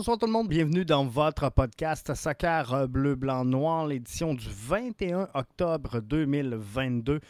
Bonsoir tout le monde, bienvenue dans votre podcast Soccer Bleu, Blanc, Noir, l'édition du 21 octobre 2022.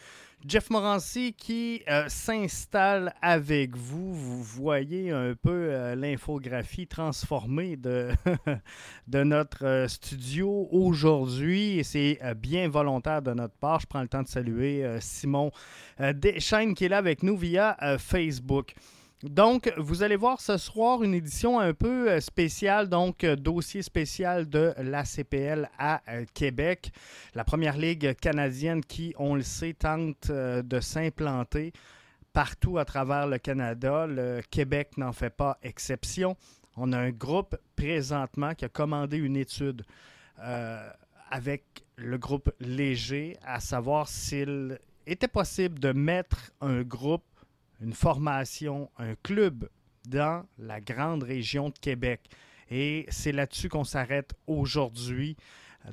Jeff Morancy qui euh, s'installe avec vous. Vous voyez un peu euh, l'infographie transformée de, de notre euh, studio aujourd'hui c'est bien volontaire de notre part. Je prends le temps de saluer Simon Deschaines qui est là avec nous via Facebook. Donc, vous allez voir ce soir une édition un peu euh, spéciale, donc euh, dossier spécial de la CPL à euh, Québec. La première ligue canadienne qui, on le sait, tente de s'implanter partout à travers le Canada. Le Québec n'en fait pas exception. On a un groupe présentement qui a commandé une étude avec le groupe Léger, à savoir s'il était possible de mettre un groupe une formation, un club dans la grande région de Québec. Et c'est là-dessus qu'on s'arrête aujourd'hui.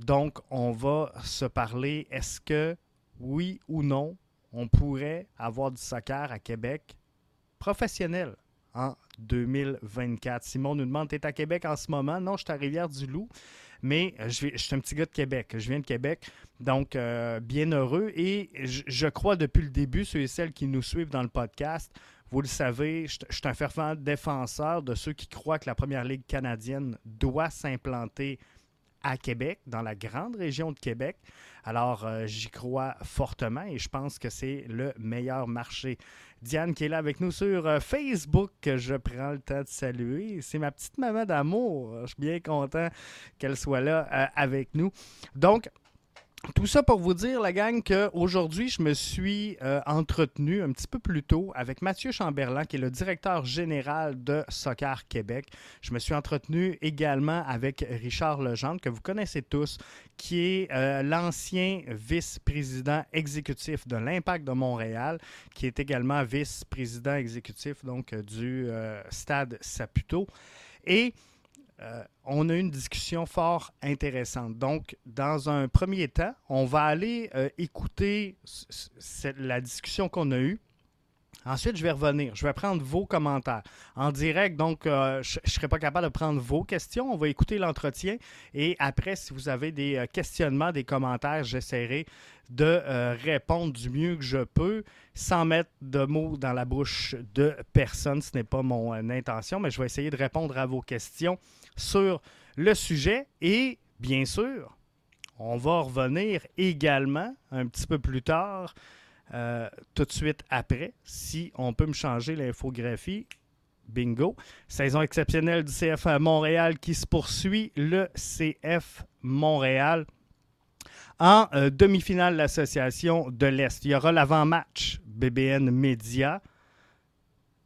Donc, on va se parler, est-ce que, oui ou non, on pourrait avoir du soccer à Québec professionnel en 2024. Simon nous demande, tu es à Québec en ce moment? Non, je suis à Rivière-du-Loup mais euh, je, suis un petit gars de Québec. Je viens de Québec, donc euh, bien heureux. Et je, crois depuis le début, ceux et celles qui nous suivent dans le podcast, vous le savez, je, suis un fervent défenseur de ceux qui croient que la Première Ligue canadienne doit s'implanter à Québec, dans la grande région de Québec. Alors, euh, j'y crois fortement et je pense que c'est le meilleur marché. Diane qui est là avec nous sur euh, Facebook, que je prends le temps de saluer. C'est ma petite maman d'amour. Je suis bien content qu'elle soit là euh, avec nous. Donc, tout ça pour vous dire, la gang, qu'aujourd'hui, je me suis euh, entretenu un petit peu plus tôt avec Mathieu Chamberlain, qui est le directeur général de Soccer Québec. Je me suis entretenu également avec Richard Legendre, que vous connaissez tous, qui est euh, l'ancien vice-président exécutif de l'Impact de Montréal, qui est également vice-président exécutif donc, du euh, Stade Saputo. Et euh, on a eu une discussion fort intéressante. Donc, dans un premier temps, on va aller euh, écouter la discussion qu'on a eue. Ensuite, je vais revenir. Je vais prendre vos commentaires en direct. Donc, euh, je ne serai pas capable de prendre vos questions. On va écouter l'entretien. Et après, si vous avez des questionnements, des commentaires, j'essaierai de répondre du mieux que je peux sans mettre de mots dans la bouche de personne. Ce n'est pas mon intention, mais je vais essayer de répondre à vos questions sur le sujet. Et bien sûr, on va revenir également un petit peu plus tard, euh, tout de suite après, si on peut me changer l'infographie. Bingo. Saison exceptionnelle du CF Montréal qui se poursuit. Le CF Montréal en euh, demi-finale de l'Association de l'Est. Il y aura l'avant-match BBN Média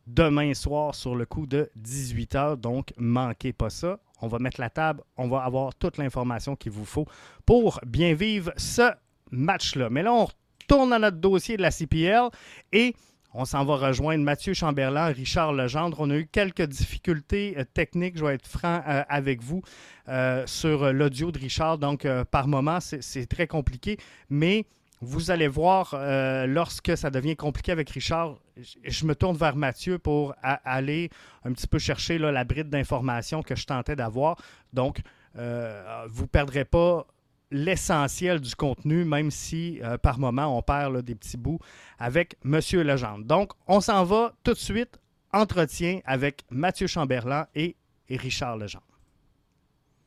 demain soir sur le coup de 18h. Donc, manquez pas ça. On va mettre la table, on va avoir toute l'information qu'il vous faut pour bien vivre ce match-là. Mais là, on retourne à notre dossier de la CPL et on s'en va rejoindre Mathieu Chamberlain, Richard Legendre. On a eu quelques difficultés euh, techniques, je vais être franc euh, avec vous, euh, sur l'audio de Richard. Donc, par moment, c'est très compliqué. Mais vous allez voir, euh, lorsque ça devient compliqué avec Richard, je me tourne vers Mathieu pour aller un petit peu chercher la bride d'informations que je tentais d'avoir. Donc, euh, vous ne perdrez pas l'essentiel du contenu, même si euh, par moment on perd des petits bouts avec Monsieur Legendre. Donc, on s'en va tout de suite. Entretien avec Mathieu Chamberlain et, Richard Legendre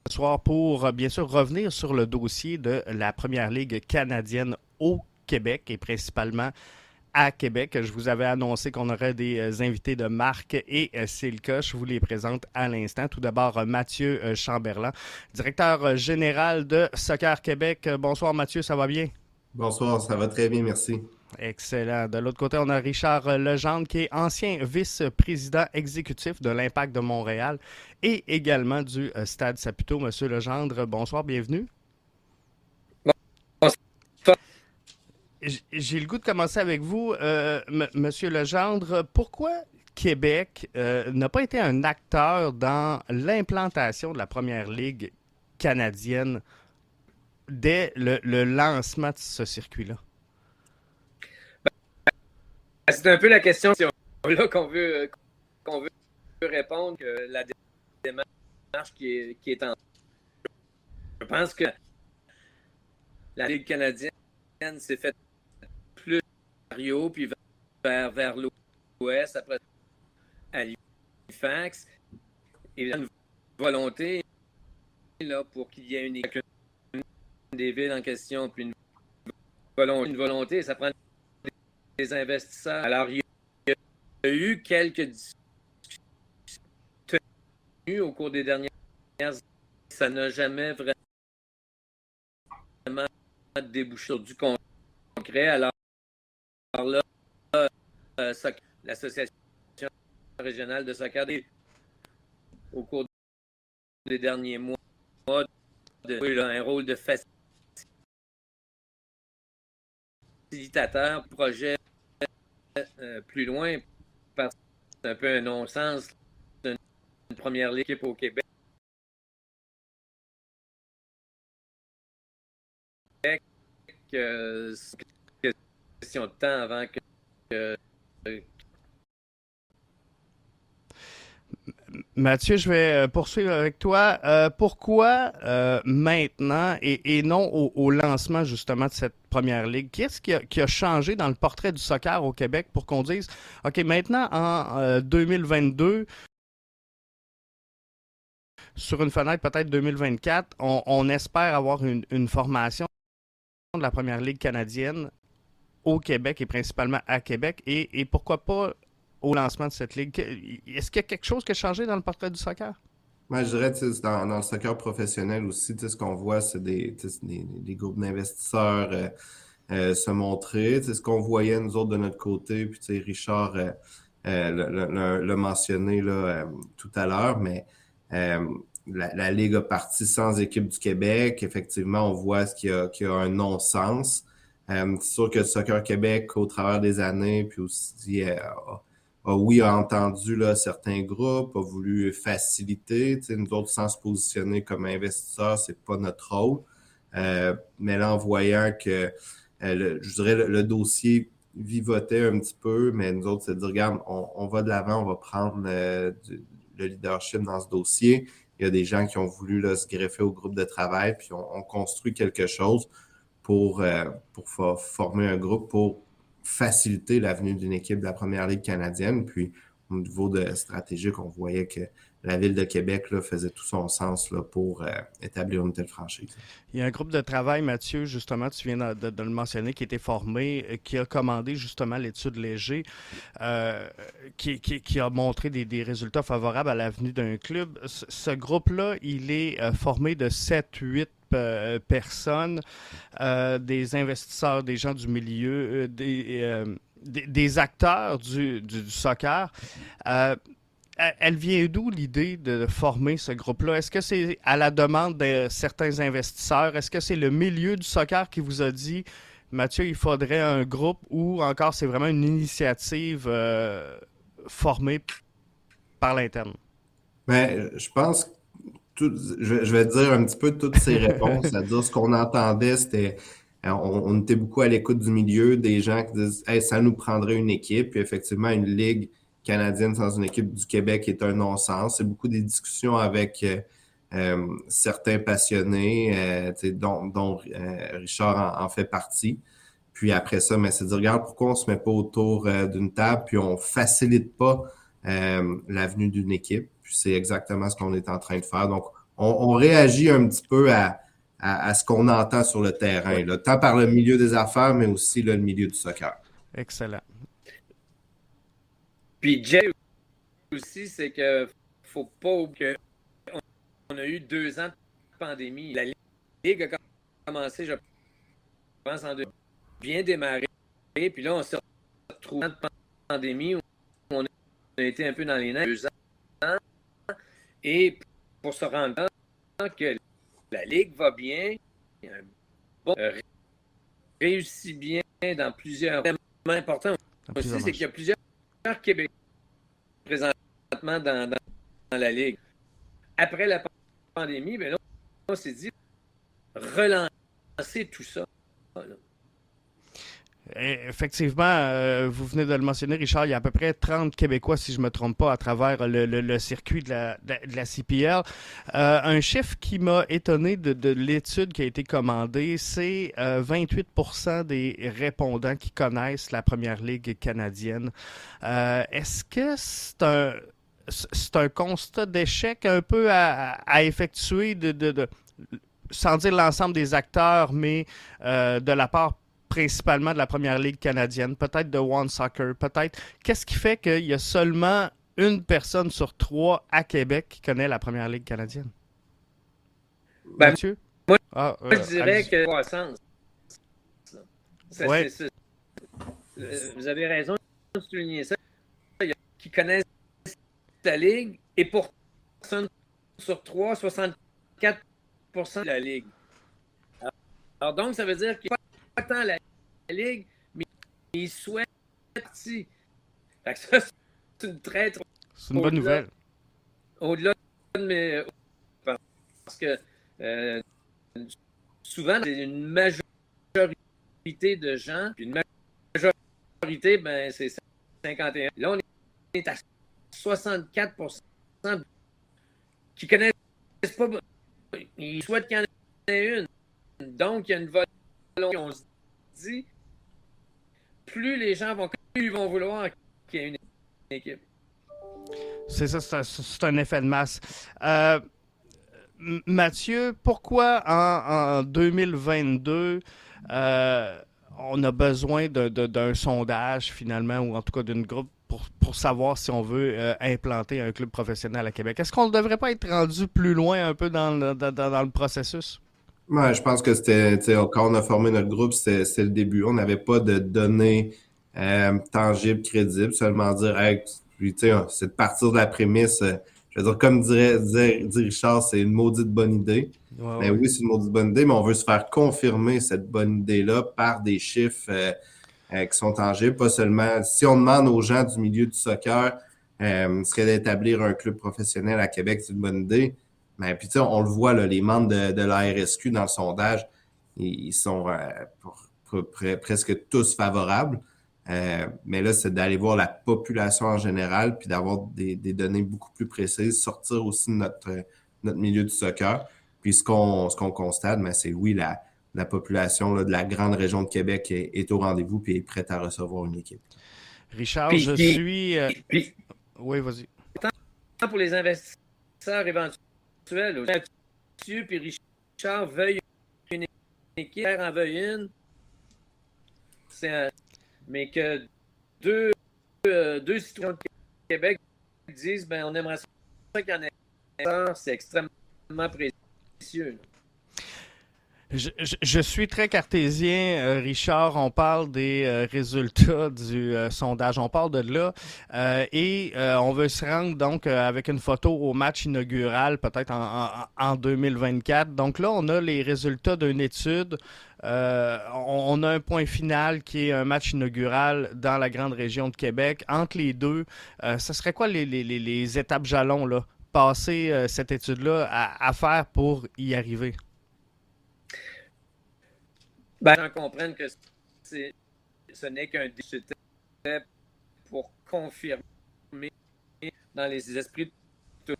ce soir pour bien sûr revenir sur le dossier de la Première Ligue canadienne au Québec et principalement à Québec. Je vous avais annoncé qu'on aurait des euh, invités de marque et euh, c'est le cas. Je vous les présente à l'instant. Tout d'abord, euh, Mathieu Chamberlain, directeur général de Soccer Québec. Bonsoir Mathieu, ça va bien? Bonsoir, ça va très bien, merci. Excellent. De l'autre côté, on a Richard Legendre, qui est ancien vice-président exécutif de l'Impact de Montréal et également du Stade Saputo. Monsieur Legendre, bonsoir, bienvenue. J'ai le goût de commencer avec vous, euh, Monsieur Legendre. Pourquoi Québec euh, n'a pas été un acteur dans l'implantation de la première ligue canadienne dès le, lancement de ce circuit-là? Ben, c'est un peu la question qu'on veut, qu'on veut répondre, que la démarche qui est, qui est en. Je pense que la Ligue canadienne s'est faite Puis vers, l'ouest, après à Halifax. Et une volonté là, pour qu'il y ait une, des villes en question, puis une volonté, une volonté ça prend des investisseurs. Alors, il y a eu quelques discussions au cours des dernières années. Ça n'a jamais vraiment débouché sur du concret. Alors, là, euh, l'association régionale de soccer au cours des derniers mois de, un rôle de facilitateur projet euh, plus loin parce que c'est un peu un non-sens d'une première équipe au Québec. Euh, c'est une question de temps avant que Mathieu, je vais euh, poursuivre avec toi. Euh, pourquoi euh, maintenant et, non au, lancement justement de cette première ligue? Qu'est-ce qui, qui a, changé dans le portrait du soccer au Québec pour qu'on dise, OK, maintenant en 2022, sur une fenêtre peut-être 2024, on, espère avoir une, formation de la première ligue canadienne au Québec et principalement à Québec. Et, et pourquoi pas au lancement de cette ligue? Est-ce qu'il y a quelque chose qui a changé dans le portrait du soccer? Moi, je dirais, dans, dans le soccer professionnel aussi, ce qu'on voit, c'est des, des, groupes d'investisseurs euh, euh, se montrer. Ce qu'on voyait, nous autres, de notre côté, puis Richard euh, l'a mentionné là, tout à l'heure, mais la, Ligue a parti sans équipe du Québec. Effectivement, on voit qu'il y, a un non-sens. C'est sûr que le Soccer Québec, au travers des années, puis aussi a, oui, a entendu là, certains groupes, a voulu faciliter. Nous autres, sans se positionner comme investisseurs, c'est pas notre rôle. Euh, mais là, en voyant que, euh, je dirais, le, dossier vivotait un petit peu, mais nous autres, c'est de dire, regarde, on, va de l'avant, on va prendre le, leadership dans ce dossier. Il y a des gens qui ont voulu là, se greffer au groupe de travail, puis on, construit quelque chose pour, euh, pour former un groupe pour faciliter l'avenue d'une équipe de la Première Ligue canadienne. Puis, au niveau de stratégique, on voyait que la ville de Québec là, faisait tout son sens là, pour euh, établir une telle franchise. Il y a un groupe de travail, Mathieu, justement, tu viens de, le mentionner, qui était formé, euh, qui a commandé justement l'étude léger, qui, qui, a montré des, des, résultats favorables à l'avenue d'un club. Ce, groupe-là, il est formé de 7-8 personnes, des investisseurs, des gens du milieu, des, des, acteurs du, du, soccer elle vient d'où l'idée de former ce groupe-là? Est-ce que c'est à la demande de certains investisseurs? Est-ce que c'est le milieu du soccer qui vous a dit, Mathieu, il faudrait un groupe ou encore c'est vraiment une initiative euh, formée par l'interne? Ben, je pense que je, vais dire un petit peu toutes ces réponses, c'est-à-dire ce qu'on entendait, c'était on, était beaucoup à l'écoute du milieu, des gens qui disent ça nous prendrait une équipe, puis effectivement une ligue canadienne sans une équipe du Québec est un non-sens. C'est beaucoup des discussions avec euh, euh, certains passionnés, euh, dont, Richard en, fait partie. Puis après ça, mais c'est dire, regarde, pourquoi on se met pas autour d'une table, puis on facilite pas l'avenue d'une équipe. Puis c'est exactement ce qu'on est en train de faire. Donc, on, réagit un petit peu à, ce qu'on entend sur le terrain, là, tant par le milieu des affaires, mais aussi le milieu du soccer. Excellent. Puis Jay aussi, c'est que faut pas que on a eu deux ans de pandémie. La Ligue a commencé, je pense, en deux, bien démarré. Puis là, on s'est retrouvé de pandémie où on a été un peu dans les nerfs deux ans. Et pour se rendre compte que la Ligue va bien, bon, réussit bien dans plusieurs thèmes importants aussi, c'est qu'il y a plusieurs Québec présentement dans, dans, la Ligue. Après la pandémie, ben on s'est dit relancer tout ça. Effectivement, euh, vous venez de le mentionner, Richard, il y a à peu près 30 Québécois, si je me trompe pas, à travers le, circuit de la, CPL. Euh, un chiffre qui m'a étonné de, l'étude qui a été commandée, c'est 28% euh, des répondants qui connaissent la Première Ligue canadienne. Est-ce que c'est un, c'est un constat d'échec un peu à, effectuer, de, sans dire l'ensemble des acteurs, mais de la part principalement de la première ligue canadienne, peut-être de One Soccer, peut-être. Qu'est-ce qui fait qu'il y a seulement une personne sur trois à Québec qui connaît la première ligue canadienne? Ben, Mathieu? Moi, ah, je euh, dirais que croissance. Ouais. Euh, vous avez raison de souligner ça. Il y a qui connaissent la ligue et pour personne sur trois, 64 de la ligue. Alors donc, ça veut dire qu'il pas tant la Ligue, mais il souhaite partie. ça, c'est une très C'est une bonne nouvelle. Au-delà de mes. Parce que euh, souvent, c'est une majorité de gens, puis une majorité, ben, c'est 51. Là, on est à 64% qui connaissent pas. Ils souhaitent qu'il y en ait une. Donc, il y a une volonté plus les gens vont vouloir qu'il y ait une équipe. C'est ça, c'est un, effet de masse. Euh, Mathieu, pourquoi en, 2022 euh, on a besoin d'un sondage finalement, ou en tout cas d'une groupe pour, savoir si on veut euh, implanter un club professionnel à Québec? Est-ce qu'on ne devrait pas être rendu plus loin un peu dans le processus? Ouais, je pense que c'était, quand on a formé notre groupe, c'est le début. On n'avait pas de données euh, tangibles, crédibles, seulement dire, hey, c'est de partir de la prémisse. Euh, je veux dire, comme dirait, Richard, c'est une maudite bonne idée. mais oui, c'est une maudite bonne idée, mais on veut se faire confirmer cette bonne idée-là par des chiffres euh, qui sont tangibles, pas seulement. Si on demande aux gens du milieu du soccer, euh, serait d'établir un club professionnel à Québec, c'est une bonne idée. Mais puis, on le voit, là, les membres de, de la RSQ dans le sondage, ils, sont euh, presque tous favorables. Euh, mais là, c'est d'aller voir la population en général, puis d'avoir des, données beaucoup plus précises, sortir aussi de notre, notre milieu du soccer. Puis ce qu'on ce qu'on constate, mais c'est oui, la, la population là, de la grande région de Québec est, au rendez-vous puis est prête à recevoir une équipe. Richard, je suis. Euh, oui, vas-y. Pour les investisseurs éventuels actuel. Mathieu et Richard veuillent une équipe, en veuille une. Mais que deux, euh, deux citoyens de Québec disent ben, on aimerait ça qu'il y en ait c'est extrêmement précieux. Je, suis très cartésien, euh, Richard. On parle des euh, résultats du euh, sondage. On parle de là. et on veut se rendre donc avec une photo au match inaugural, peut-être en, en, 2024. Donc là, on a les résultats d'une étude. on, a un point final qui est un match inaugural dans la grande région de Québec. Entre les deux, ce serait quoi les, étapes jalons, là, passer cette étude-là à faire pour y arriver? Ben, j'en comprenne que ce n'est qu'un déchet pour confirmer dans les esprits de tout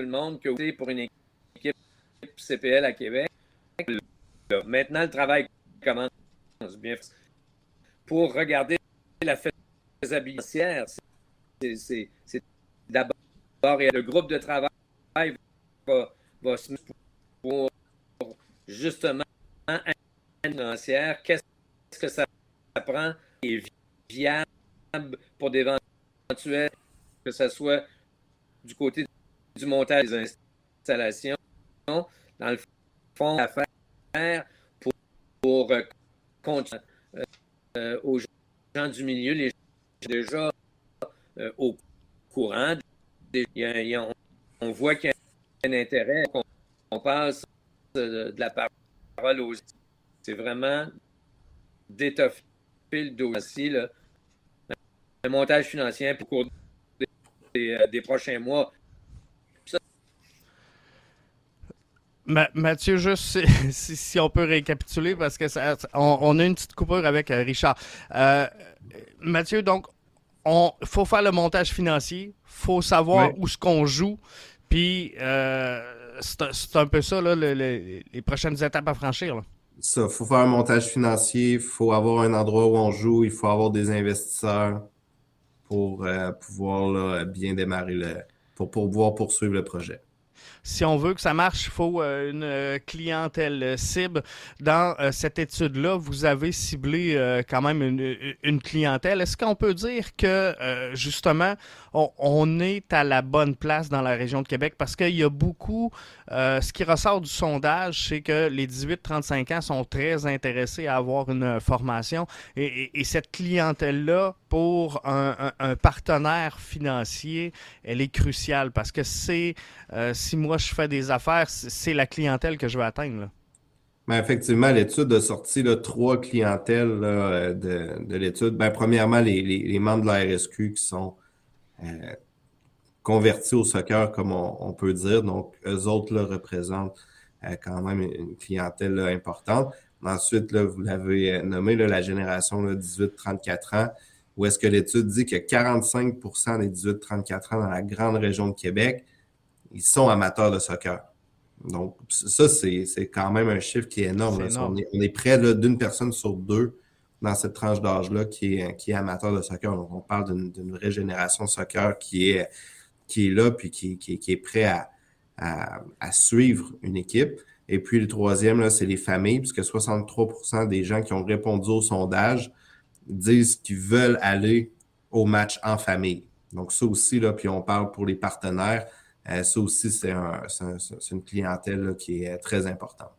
le monde que pour une équipe CPL à Québec. Maintenant, le travail commence bien. Pour regarder la faisabilité, c'est d'abord le groupe de travail va, va se pour justement financière, qu'est-ce que ça prend et viable pour des éventuels, que ce soit du côté du montage des installations, dans le fond, à faire pour, pour euh, continuer euh, aux gens du milieu, les gens déjà euh, au courant. on, voit qu'il y a un intérêt, qu'on passe de la parole aux c'est vraiment d'étoffer le dossier, là. un montage financier pour cours des, euh, des, prochains mois. Mathieu, juste si, on peut récapituler, parce que on, a une petite coupure avec euh, Richard. Euh, Mathieu, donc, il faut faire le montage financier, faut savoir où ce qu'on joue, puis euh, c'est un peu ça, les prochaines étapes à franchir. Ça, faut faire un montage financier, il faut avoir un endroit où on joue, il faut avoir des investisseurs pour pouvoir bien démarrer le, pour pouvoir poursuivre le projet si on veut que ça marche, il faut euh, une euh, clientèle euh, cible. Dans cette étude-là, vous avez ciblé quand même une, clientèle. Est-ce qu'on peut dire que, justement, on, est à la bonne place dans la région de Québec? Parce qu'il y a beaucoup, ce qui ressort du sondage, c'est que les 18-35 ans sont très intéressés à avoir une formation. Et, cette clientèle-là, pour un, partenaire financier, elle est cruciale parce que c'est, si moi je fais des affaires, c'est la clientèle que je veux atteindre. Ben, effectivement, l'étude a sorti trois clientèles de, l'étude. Ben, premièrement, les, membres de la RSQ qui sont euh, convertis au soccer, comme on, peut dire. Donc, eux autres représentent euh, quand même une clientèle importante. Ensuite, vous l'avez euh, nommé, la génération 18-34 ans, où est-ce que l'étude dit que 45% des 18-34 ans dans la grande région de Québec ils sont amateurs de soccer. Donc, ça, c'est quand même un chiffre qui est énorme. On, est, près d'une personne sur deux dans cette tranche d'âge-là qui est, qui est amateur de soccer. Donc, on parle d'une vraie génération soccer qui est, qui est là puis qui, qui, est prêt à, à, suivre une équipe. Et puis, le troisième, c'est les familles, puisque 63% des gens qui ont répondu au sondage disent qu'ils veulent aller au match en famille. Donc, ça aussi, là, puis on parle pour les partenaires. Euh, ça aussi, c'est une clientèle qui est très importante.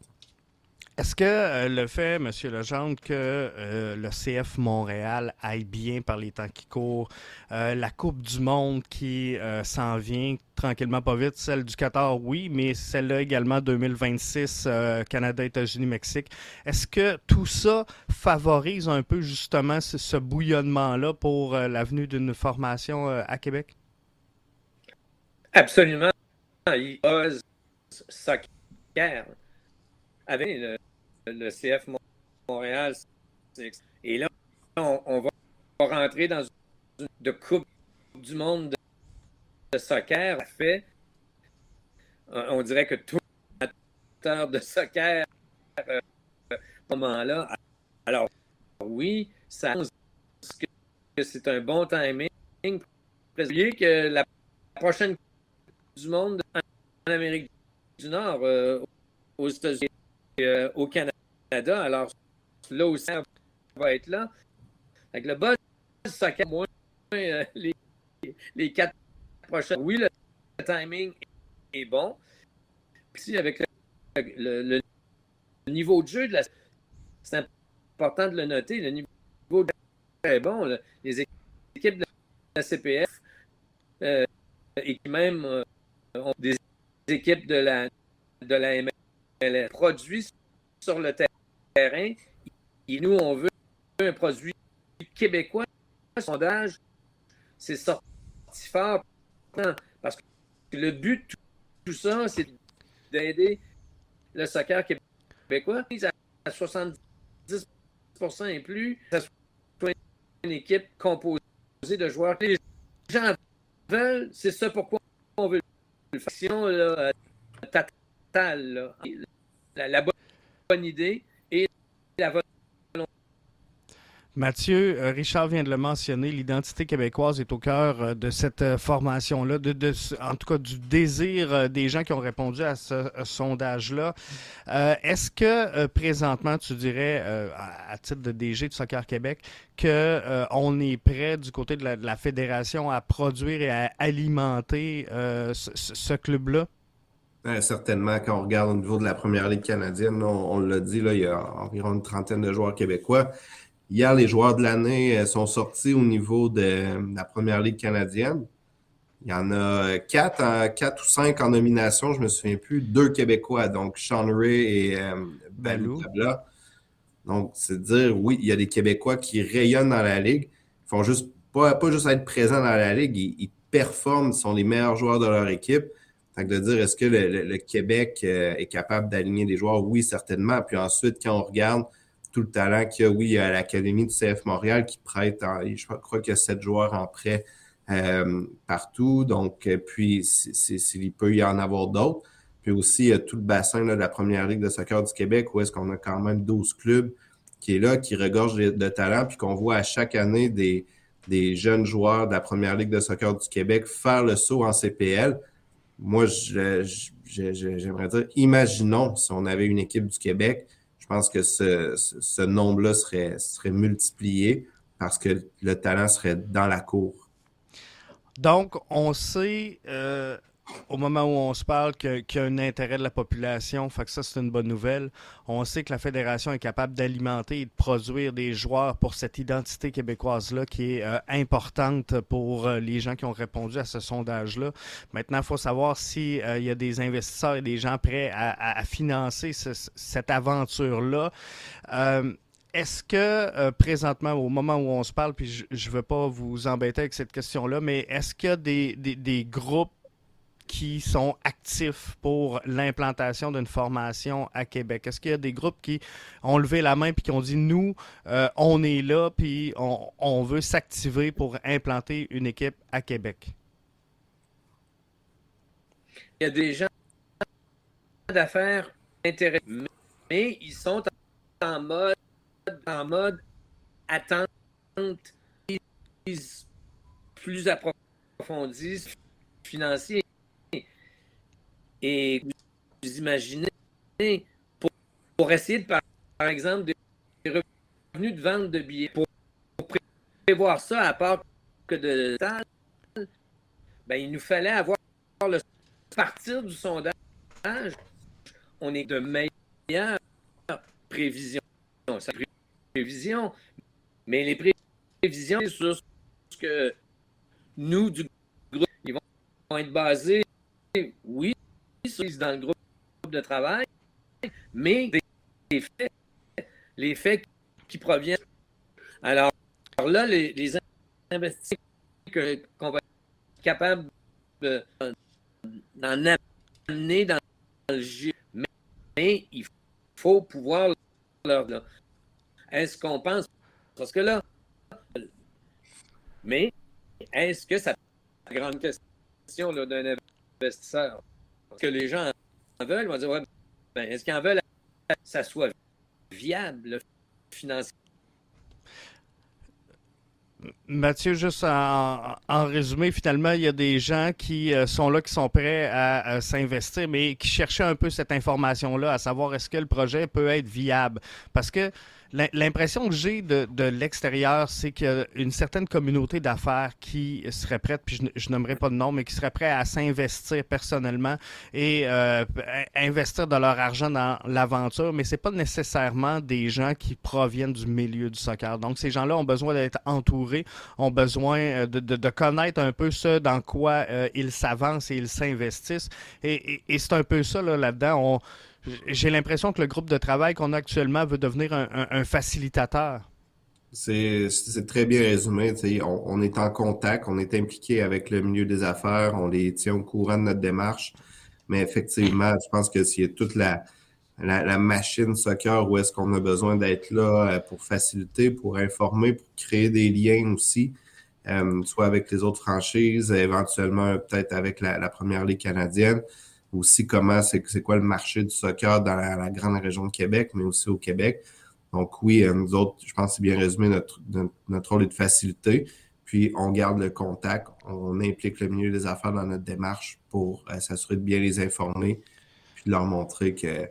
Est-ce que euh, le fait, M. Legendre, que euh, le CF Montréal aille bien par les temps qui courent, la Coupe du Monde qui s'en vient tranquillement pas vite, celle du Qatar, oui, mais celle-là également 2026, Canada, États-Unis, Mexique, est-ce que tout ça favorise un peu justement ce bouillonnement-là pour l'avenue d'une formation à Québec? Absolument. Il CF Montréal. Et là, on, va rentrer dans une de Coupe du monde de, soccer. Fait, on dirait que tout amateur de soccer euh, à ce moment-là. Alors, oui, ça que c'est un bon timing. que la prochaine du monde en Amérique du Nord, euh, aux États-Unis euh, au Canada. Alors, là aussi, ça va être là. Avec le buzz soccer, moins euh, les, les quatre prochaines. Oui, le, timing est bon. Puis avec le, niveau de jeu de la. C'est important de le noter. Le niveau de jeu est bon. Les équipes de la CPF et même des équipes de la, de la MLS produits sur le terrain. Et nous, on veut un produit québécois. Le sondage, c'est sorti fort. Parce que le but de tout ça, c'est d'aider le soccer québécois à 70 et plus, ça soit une équipe composée de joueurs que les gens veulent. C'est ça pourquoi on veut faction là, totale. La, bonne idée et la volonté. Mathieu, euh, Richard vient de le mentionner, l'identité québécoise est au cœur euh, de cette euh, formation-là, de, en tout cas du désir des gens qui ont répondu à ce sondage-là. Est-ce que présentement, tu dirais, à, titre de DG de Soccer Québec, qu'on est prêt du côté de la, fédération à produire et à alimenter ce, club-là? Certainement, quand on regarde au niveau de la première ligue canadienne, on, on l'a dit, là, il y a environ une trentaine de joueurs québécois. Hier, les joueurs de l'année euh, sont sortis au niveau de la première ligue canadienne. Il y en a quatre, quatre ou cinq en nomination, je ne me souviens plus, deux Québécois, donc Sean Ray et euh, Balou Donc, c'est dire, oui, il y a des Québécois qui rayonnent dans la ligue. Ils font juste pas, pas juste être présents dans la ligue, ils, performent, ils sont les meilleurs joueurs de leur équipe. De dire est-ce que le, Québec est capable d'aligner des joueurs? Oui, certainement. Puis ensuite, quand on regarde tout le talent qu'il y a, oui, a l'Académie du CF Montréal qui prête, je crois qu'il y a sept joueurs en prêt partout. Donc, puis s'il peut y en avoir d'autres. Puis aussi, il y a tout le bassin de la première ligue de soccer du Québec où est-ce qu'on a quand même 12 clubs qui est là, qui regorge de, talent, puis qu'on voit à chaque année des jeunes joueurs de la première ligue de soccer du Québec faire le saut en CPL. Moi, j'aimerais dire, imaginons si on avait une équipe du Québec, je pense que ce, ce, nombre-là serait, serait multiplié parce que le talent serait dans la cour. Donc, on sait, euh, au moment où on se parle qu'il y a un intérêt de la population, fait que ça c'est une bonne nouvelle. On sait que la fédération est capable d'alimenter et de produire des joueurs pour cette identité québécoise là qui est euh, importante pour euh, les gens qui ont répondu à ce sondage là. Maintenant, il faut savoir s'il euh, y a des investisseurs et des gens prêts à, financer cette aventure là. Est-ce que présentement, au moment où on se parle, puis je ne veux pas vous embêter avec cette question-là, mais est-ce qu'il y a des, des groupes qui sont actifs pour l'implantation d'une formation à Québec? Est-ce qu'il y a des groupes qui ont levé la main puis qui ont dit nous, euh, on est là puis on, veut s'activer pour implanter une équipe à Québec? Il y a des gens d'affaires intéressés, mais ils sont en mode, en mode attente plus approfondie financier. Et vous imaginez, pour, essayer de, par, exemple, des revenus de vente de billets, pour, prévoir ça à part que de tal, ben, il nous fallait avoir le partir du sondage, on est de meilleures prévisions. Prévisions, mais les prévisions sur ce que nous, du groupe, ils vont être basés, oui, dans le groupe de travail, mais des faits, les faits qui proviennent. Alors, là, les, investissements qu'on va être capable d'en amener dans le jeu, mais, il faut pouvoir leur. Est-ce qu'on pense? Parce que là. Mais est-ce que ça. La grande question d'un investisseur? Que les gens en veulent, vont dire ben, est-ce qu'ils en veulent que ça soit viable financièrement? Mathieu, juste en, résumé, finalement, il y a des gens qui euh, sont là, qui sont prêts à, s'investir, mais qui cherchaient un peu cette information-là, à savoir est-ce que le projet peut être viable? Parce que L'impression que j'ai de, l'extérieur, c'est qu'il y a une certaine communauté d'affaires qui serait prête, puis je, n'aimerais pas de nom, mais qui serait prête à s'investir personnellement et euh, investir de leur argent dans l'aventure, mais c'est pas nécessairement des gens qui proviennent du milieu du soccer. Donc ces gens-là ont besoin d'être entourés, ont besoin euh, de, connaître un peu ce dans quoi euh, ils s'avancent et ils s'investissent. Et, c'est un peu ça là-dedans j'ai l'impression que le groupe de travail qu'on a actuellement veut devenir un, facilitateur. C'est très bien résumé. On, est en contact, on est impliqué avec le milieu des affaires, on les tient au courant de notre démarche. Mais effectivement, je pense que a toute la, la, machine soccer où est-ce qu'on a besoin d'être là euh, pour faciliter, pour informer, pour créer des liens aussi, euh, soit avec les autres franchises, éventuellement peut-être avec la, la première ligue canadienne aussi comment c'est c'est quoi le marché du soccer dans la, grande région de Québec, mais aussi au Québec. Donc oui, euh, nous autres, je pense que c'est bien résumé notre, notre rôle est de faciliter. Puis on garde le contact, on implique le milieu des affaires dans notre démarche pour euh, s'assurer de bien les informer, puis de leur montrer que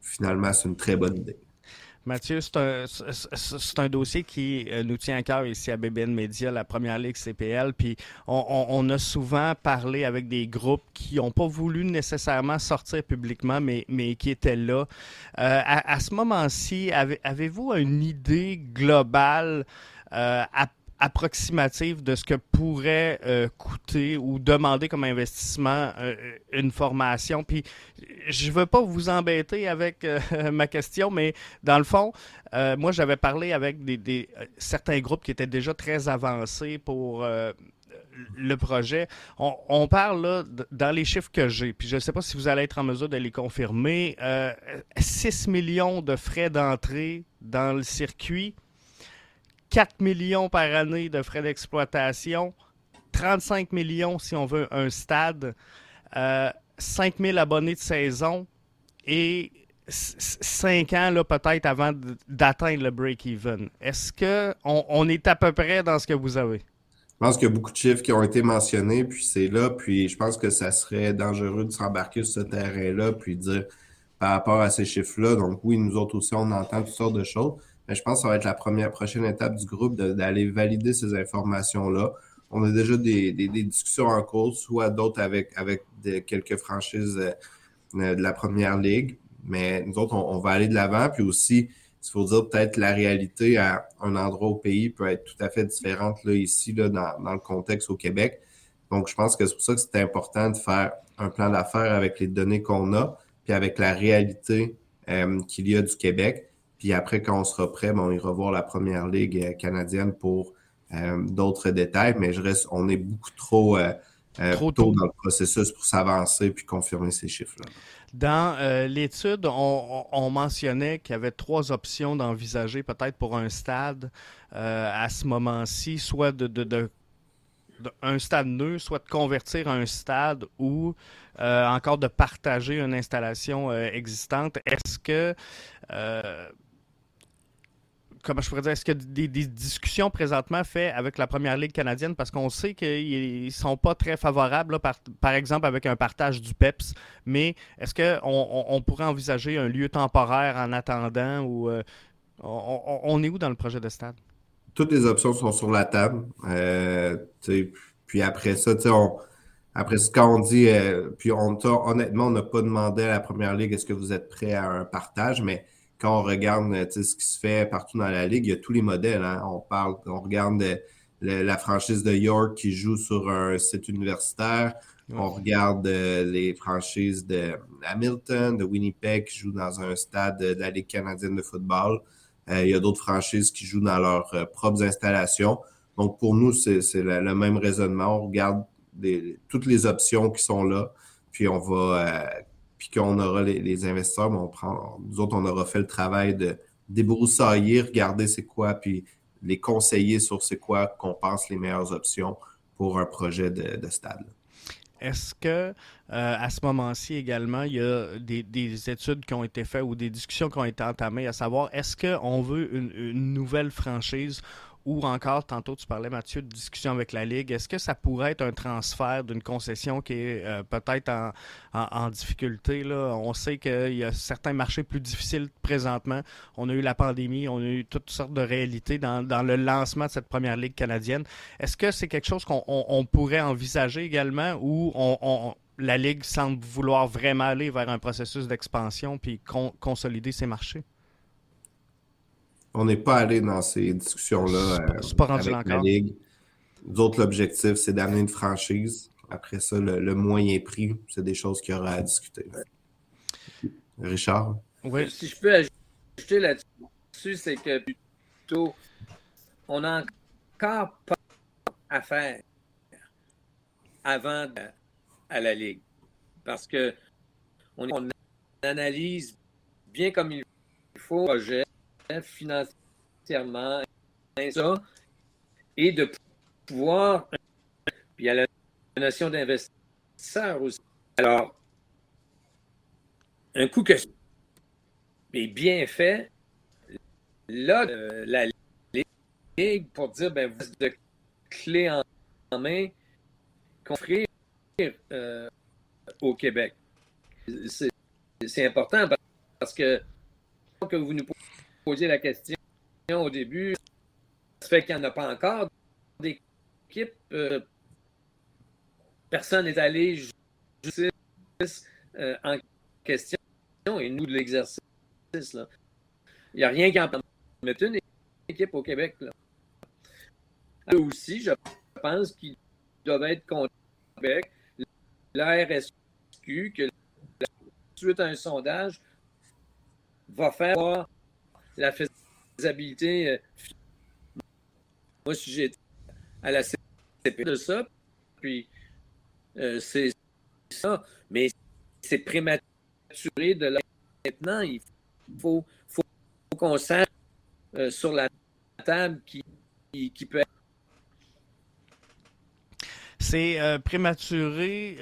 finalement c'est une très bonne idée. Mathieu, c'est un, dossier qui euh, nous tient à cœur ici à BBN Media, la première ligue CPL. Puis on, a souvent parlé avec des groupes qui n'ont pas voulu nécessairement sortir publiquement, mais, mais qui étaient là. Euh, à, ce moment-ci, avez, vous une idée globale euh, à approximative de ce que pourrait euh, coûter ou demander comme investissement euh, une formation. Puis je veux pas vous embêter avec euh, ma question, mais dans le fond, moi j'avais parlé avec des, certains groupes qui étaient déjà très avancés pour le projet. On, parle là, dans les chiffres que j'ai, puis je ne sais pas si vous allez être en mesure de les confirmer, 6 millions de frais d'entrée dans le circuit, 4 millions par année de frais d'exploitation, 35 millions si on veut un stade, 5 000 abonnés de saison et 5 ans peut-être avant d'atteindre le break-even. Est-ce qu'on on est à peu près dans ce que vous avez? Je pense qu'il y a beaucoup de chiffres qui ont été mentionnés, puis c'est là, puis je pense que ça serait dangereux de s'embarquer sur ce terrain-là, puis dire par rapport à ces chiffres-là. Donc oui, nous autres aussi, on entend toutes sortes de choses, mais je pense que ça va être la première prochaine étape du groupe d'aller valider ces informations-là. On a déjà des, discussions en cours, soit d'autres avec, avec quelques franchises euh, de la première ligue, mais nous autres, on, va aller de l'avant. Puis aussi, il faut dire peut-être la réalité à un endroit au pays peut être tout à fait différente là, ici, là, dans, dans le contexte au Québec. Donc, je pense que c'est pour ça que c'est important de faire un plan d'affaires avec les données qu'on a, puis avec la réalité euh, qu'il y a du Québec. Puis après, quand on sera prêt, bon, on ira voir la première ligue euh, canadienne pour euh, d'autres détails, mais je reste, on est beaucoup trop, trop tôt dans le processus pour s'avancer puis confirmer ces chiffres-là. Dans euh, l'étude, on, mentionnait qu'il y avait trois options d'envisager peut-être pour un stade euh, à ce moment-ci, soit de, un stade neuf, soit de convertir un stade ou euh, encore de partager une installation existante. Est-ce que comment je pourrais dire, est-ce y a des, discussions présentement faites avec la Première Ligue canadienne? Parce qu'on sait qu'ils ne sont pas très favorables, par, exemple avec un partage du PEPS, mais est-ce qu'on on, pourrait envisager un lieu temporaire en attendant ou euh, on, est où dans le projet de stade? Toutes les options sont sur la table. Euh, puis après ça, on, après ce qu'on dit, euh, puis on, honnêtement, on n'a pas demandé à la Première Ligue est-ce que vous êtes prêt à un partage, mais quand on regarde ce qui se fait partout dans la ligue, il y a tous les modèles. Hein. On parle, on regarde la franchise de York qui joue sur un site universitaire. On regarde euh, les franchises de Hamilton, de Winnipeg qui jouent dans un stade de la Ligue canadienne de football. Euh, il y a d'autres franchises qui jouent dans leurs euh, propres installations. Donc, pour nous, c'est le, même raisonnement. On regarde toutes les options qui sont là, puis on va puis qu'on aura les, investisseurs, on prend, nous autres, on aura fait le travail de débroussailler, regarder c'est quoi, puis les conseiller sur c'est quoi qu'on pense les meilleures options pour un projet de, stade. Est-ce que euh, à ce moment-ci également, il y a des, études qui ont été faites ou des discussions qui ont été entamées à savoir est-ce qu'on veut une, nouvelle franchise ou encore, tantôt tu parlais Mathieu de discussion avec la Ligue, est-ce que ça pourrait être un transfert d'une concession qui est euh, peut-être en, difficulté? Là? On sait qu'il y a certains marchés plus difficiles présentement. On a eu la pandémie, on a eu toutes sortes de réalités dans, le lancement de cette première Ligue canadienne. Est-ce que c'est quelque chose qu'on pourrait envisager également ou la Ligue semble vouloir vraiment aller vers un processus d'expansion puis consolider ses marchés? On n'est pas allé dans ces discussions-là euh, avec la Ligue. D'autres, l'objectif, c'est d'amener une franchise. Après ça, le, moyen prix, c'est des choses qu'il y aura à discuter. Richard? Oui. Si je peux ajouter là-dessus, c'est que plutôt, on a encore pas à faire avant à la Ligue. Parce que on, on analyse bien comme il faut le projet, financièrement, et de pouvoir. Puis il y a la notion d'investisseur aussi. Alors, un coup que est bien fait, là, euh, la Ligue, pour dire, ben, vous de clé en main, construire euh, au Québec. C'est important parce que que vous nous posé la question au début. Ça fait qu'il n'y en a pas encore d'équipe. Euh, personne n'est allé justice euh, en question et nous de l'exercice. Il n'y a rien qui en permet une équipe au Québec. Là. aussi, je pense qu'ils doivent être contre Québec. La RSQ, que suite à un sondage, va faire la faisabilité. Euh, moi, si j'étais à la de ça. Puis, euh, c'est ça. Mais c'est prématuré de là. Maintenant, il faut, faut, qu'on sache euh, sur la table qui, qui, peut être. C'est prématuré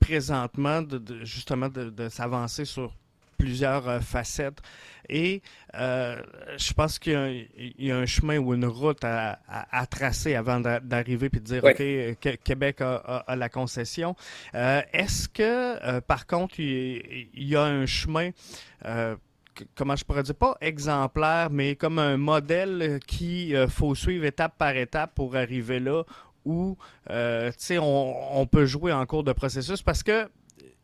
présentement de, justement de s'avancer sur plusieurs euh, facettes. Et euh, je pense qu'il y, a un chemin ou une route à, tracer avant d'arriver puis de dire, OK, Québec a, la concession. Euh, est-ce que, par contre, il, y a un chemin comment je pourrais dire, pas exemplaire, mais comme un modèle qui faut suivre étape par étape pour arriver là où on, on, peut jouer en cours de processus? Parce que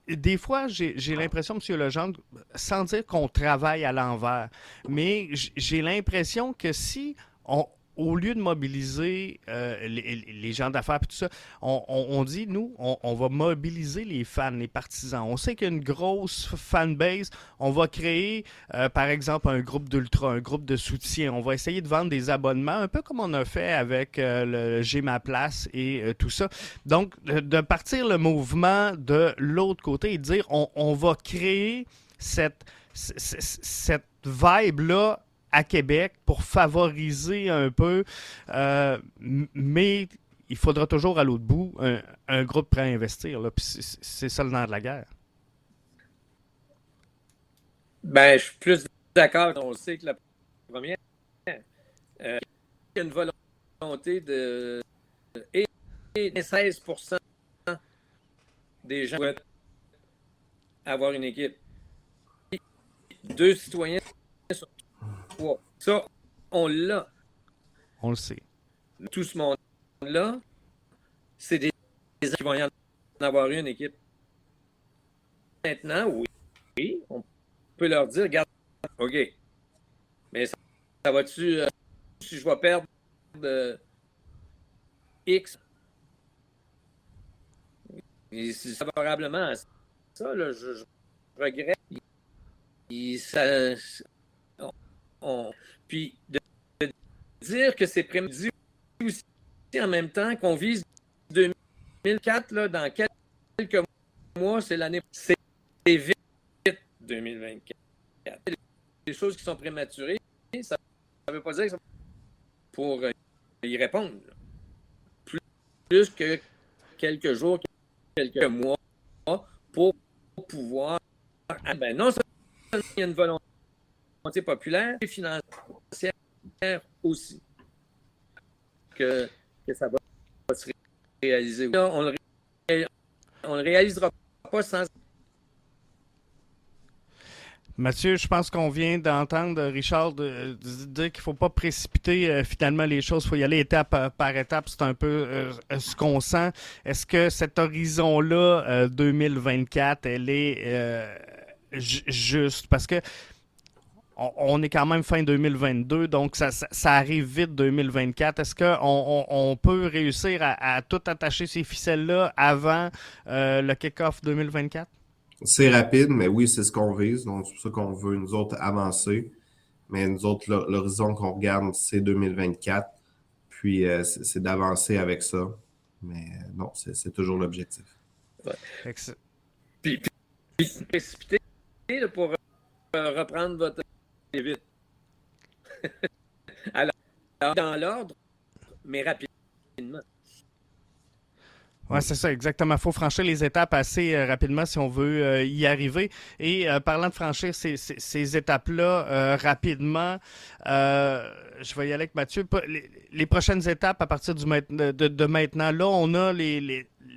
des fois, j'ai l'impression, M. Legendre, sans dire qu'on travaille à l'envers, mais j'ai l'impression que si on, au lieu de mobiliser euh, les, gens d'affaires et tout ça, on, dit, nous, on, va mobiliser les fans, les partisans. On sait qu'il y a une grosse fanbase. On va créer, euh, par exemple, un groupe d'ultra, un groupe de soutien. On va essayer de vendre des abonnements, un peu comme on a fait avec euh, le J'ai ma place et tout ça. Donc, de partir le mouvement de l'autre côté et dire, on, va créer cette, cette vibe-là à Québec pour favoriser un peu, euh, mais il faudra toujours à l'autre bout un, groupe prêt à investir. C'est ça le nom de la guerre. Ben, je suis plus d'accord. On sait que la première, euh, il y a une volonté de. Et 16 des gens veulent avoir une équipe. Deux citoyens sur ça, on l'a. On le sait. Tout ce monde-là, c'est des gens qui vont y en avoir une équipe. Maintenant, oui, on peut leur dire, regarde, OK, mais ça, va-tu, euh, si je vais perdre euh, X, et c'est favorablement à ça, là, je, regrette. ça, puis de, dire que c'est prémédité aussi en même temps qu'on vise 2004, là, dans quelques mois, c'est l'année. C'est vite 2024. Des choses qui sont prématurées, ça ne veut pas dire que ça pour euh, y répondre. Plus, que quelques jours, quelques mois pour pouvoir. Ah ben non il y a une volonté populaire et financière aussi. Que, ça va se réaliser. on ne le, réalisera pas sans Mathieu, je pense qu'on vient d'entendre Richard dire qu'il ne faut pas précipiter euh, finalement les choses, il faut y aller étape par étape. C'est un peu euh, ce qu'on sent. Est-ce que cet horizon-là, 2024, euh, elle est juste? Parce que on, est quand même fin 2022, donc ça, arrive vite 2024. Est-ce qu'on on, peut réussir à, tout attacher ces ficelles-là avant euh, le kick-off 2024? C'est rapide, mais oui, c'est ce qu'on vise. Donc, c'est pour ça qu'on veut, nous autres, avancer. Mais nous autres, l'horizon qu'on regarde, c'est 2024. Puis, euh, c'est d'avancer avec ça. Mais euh, non, c'est toujours l'objectif. Puis, puis, précipiter pour reprendre votre vite. Alors, dans l'ordre, mais rapidement. Oui, c'est ça, exactement. Il faut franchir les étapes assez euh, rapidement si on veut euh, y arriver. Et euh, parlant de franchir ces, étapes-là rapidement, je vais y aller avec Mathieu. Les, prochaines étapes à partir du, de, maintenant, là, on a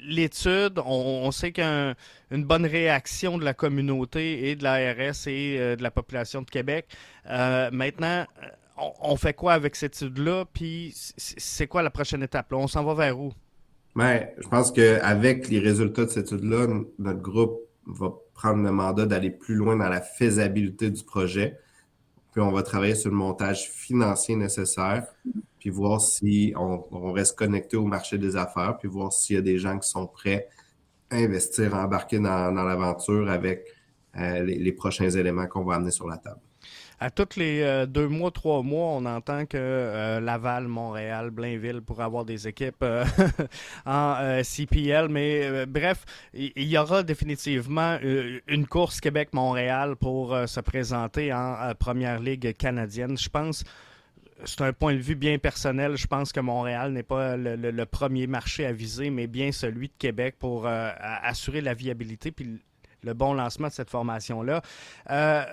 l'étude, on, sait qu'il y a une bonne réaction de la communauté et de l'ARS et de la population de Québec. maintenant, on, fait quoi avec cette étude-là? Puis c'est quoi la prochaine étape? On s'en va vers où? Ben, je pense qu'avec les résultats de cette étude-là, notre groupe va prendre le mandat d'aller plus loin dans la faisabilité du projet. Puis on va travailler sur le montage financier nécessaire, puis voir si on, reste connecté au marché des affaires, puis voir s'il y a des gens qui sont prêts à investir, à embarquer dans, l'aventure avec euh, les, prochains éléments qu'on va amener sur la table. À tous les deux mois, trois mois, on entend que Laval, Montréal, Blainville pourraient avoir des équipes en CPL. Mais bref, il y, aura définitivement une course Québec-Montréal pour se présenter en Première Ligue canadienne. Je pense c'est un point de vue bien personnel. Je pense que Montréal n'est pas le, premier marché à viser, mais bien celui de Québec pour euh, assurer la viabilité puis le bon lancement de cette formation-là. Euh,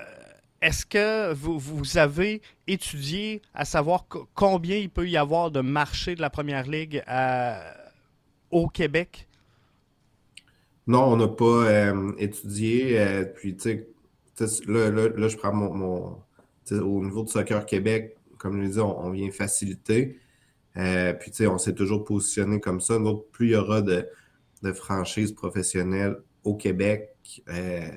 est-ce que vous, avez étudié à savoir combien il peut y avoir de marchés de la Première Ligue au Québec? Non, on n'a pas euh, étudié. puis, tu sais, là, je prends mon, au niveau de Soccer Québec, comme je l'ai dit, on, vient faciliter. Euh, puis, tu sais, on s'est toujours positionné comme ça. Donc, plus il y aura de, franchises professionnelles au Québec, euh,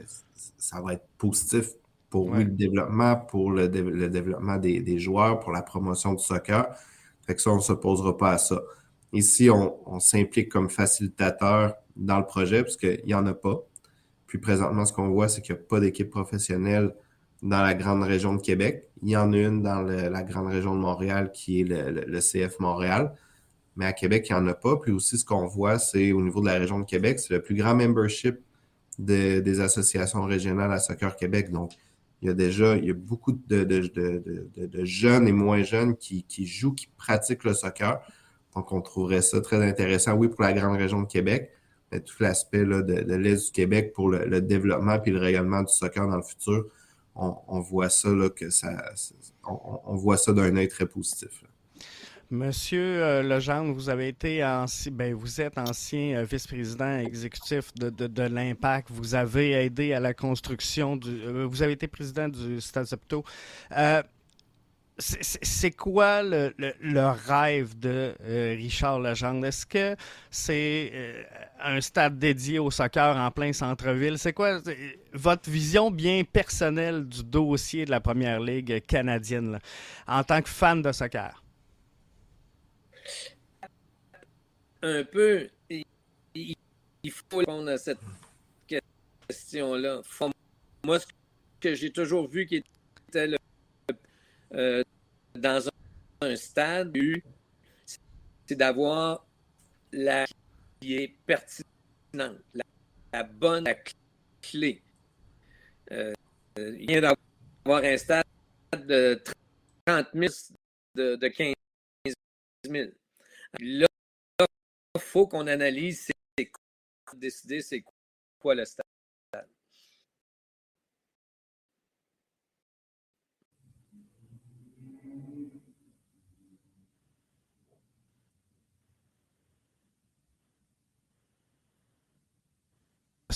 ça va être positif pour le développement, pour le, développement des, joueurs, pour la promotion du soccer. Fait que ça, on ne s'opposera pas à ça. Ici, on, s'implique comme facilitateur dans le projet, puisqu'il n'y en a pas. Puis présentement, ce qu'on voit, c'est qu'il n'y a pas d'équipe professionnelle dans la grande région de Québec. Il y en a une dans la grande région de Montréal qui est le, CF Montréal. Mais à Québec, il n'y en a pas. Puis aussi, ce qu'on voit, c'est au niveau de la région de Québec, c'est le plus grand membership des associations régionales à Soccer Québec. Donc, il y a déjà il y a beaucoup de, jeunes et moins jeunes qui, jouent, qui pratiquent le soccer. Donc, on trouverait ça très intéressant, oui, pour la grande région de Québec, mais tout l'aspect de, l'Est du Québec pour le, le, développement puis le rayonnement du soccer dans le futur, on, voit ça que ça, on, voit ça d'un œil très positif. Monsieur euh, Legendre, vous avez été ben, vous êtes ancien euh, vice-président exécutif de, l'Impact. Vous avez aidé à la construction du. Euh, vous avez été président du Stade Septo c'est quoi le, rêve de euh, Richard Legendre? Est-ce que c'est euh, un stade dédié au soccer en plein centre-ville? C'est quoi votre vision bien personnelle du dossier de la Première Ligue canadienne en tant que fan de soccer? Un peu. Il, faut répondre à cette question-là. Moi, ce que j'ai toujours vu qui le euh, dans un, stade, c'est d'avoir la qui est pertinente, la, bonne clé. Euh, il vient d'avoir un stade de 30 000, de, de 15 000. Là, il faut qu'on analyse c'est décider c'est quoi le stade.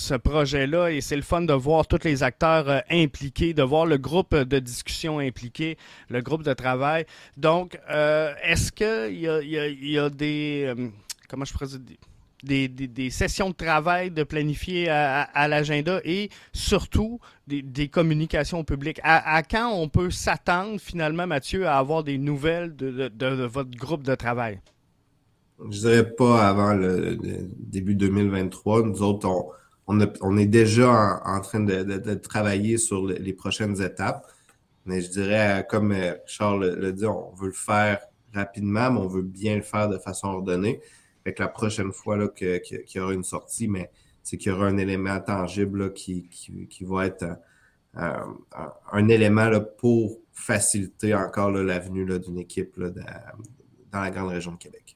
Ce projet-là et c'est le fun de voir tous les acteurs euh, impliqués, de voir le groupe de discussion impliqué, le groupe de travail. Donc, euh, est-ce qu'il y a, des... Euh, comment je pourrais dire des, sessions de travail de planifier à, l'agenda et surtout des, communications publiques. À, quand on peut s'attendre finalement, Mathieu, à avoir des nouvelles de, votre groupe de travail? Je dirais pas avant le, le début 2023. Nous autres, on, on, est déjà en, train de, travailler sur les prochaines étapes. Mais je dirais, comme euh, Charles l'a dit, on veut le faire rapidement, mais on veut bien le faire de façon ordonnée. Fait que la prochaine fois qu'il y aura une sortie, mais c'est qu'il y aura un élément tangible qui, va être un, élément pour faciliter encore l'avenue d'une équipe dans la grande région de Québec.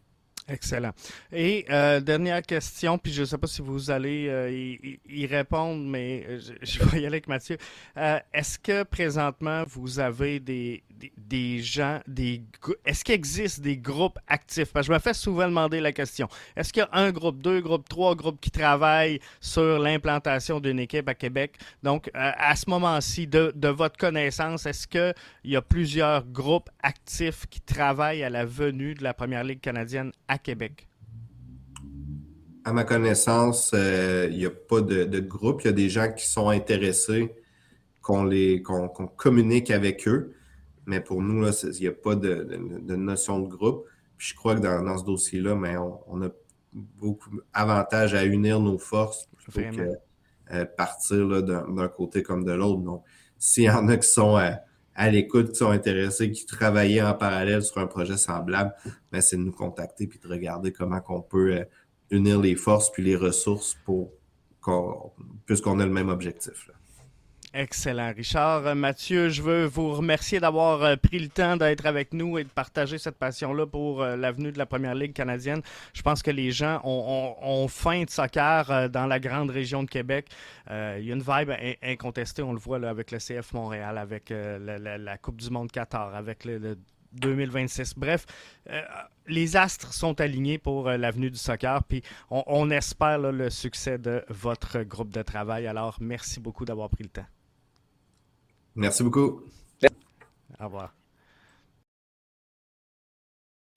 Excellent. Et euh, dernière question, puis je ne sais pas si vous allez euh, y, répondre, mais euh, je, vais y aller avec Mathieu. est-ce que présentement vous avez des, des, gens, des est-ce qu'il existe des groupes actifs? Parce que je me fais souvent demander la question. Est-ce qu'il y a un groupe, deux groupes, trois groupes qui travaillent sur l'implantation d'une équipe à Québec? Donc, à ce moment-ci, de, de votre connaissance, est-ce qu'il y a plusieurs groupes actifs qui travaillent à la venue de la Première Ligue canadienne à Québec? À ma connaissance, euh, il n'y a pas de, groupe. Il y a des gens qui sont intéressés, qu'on communique avec eux. Mais pour nous, il n'y a pas de, notion de groupe. je crois que dans, ce dossier-là, mais on, a beaucoup d'avantages à unir nos forces plutôt que euh, partir d'un côté comme de l'autre. Donc, s'il y en a qui sont à, à l'écoute, qui sont intéressés, qui travaillaient en parallèle sur un projet semblable, ben, c'est de nous contacter puis de regarder comment on peut euh, unir les forces puis les ressources pour qu'on puisqu'on a le même objectif. Excellent, Richard. Euh, Mathieu, je veux vous remercier d'avoir euh, pris le temps d'être avec nous et de partager cette passion-là pour euh, l'avenue de la Première Ligue canadienne. Je pense que les gens ont, faim de soccer dans la grande région de Québec. il y a une vibe incontestée, on le voit avec le CF Montréal, avec la, Coupe du Monde Qatar, avec le, 2026. Bref, les astres sont alignés pour l'avenue du soccer, puis on, espère le succès de votre groupe de travail. Alors, merci beaucoup d'avoir pris le temps. Merci beaucoup. Au revoir.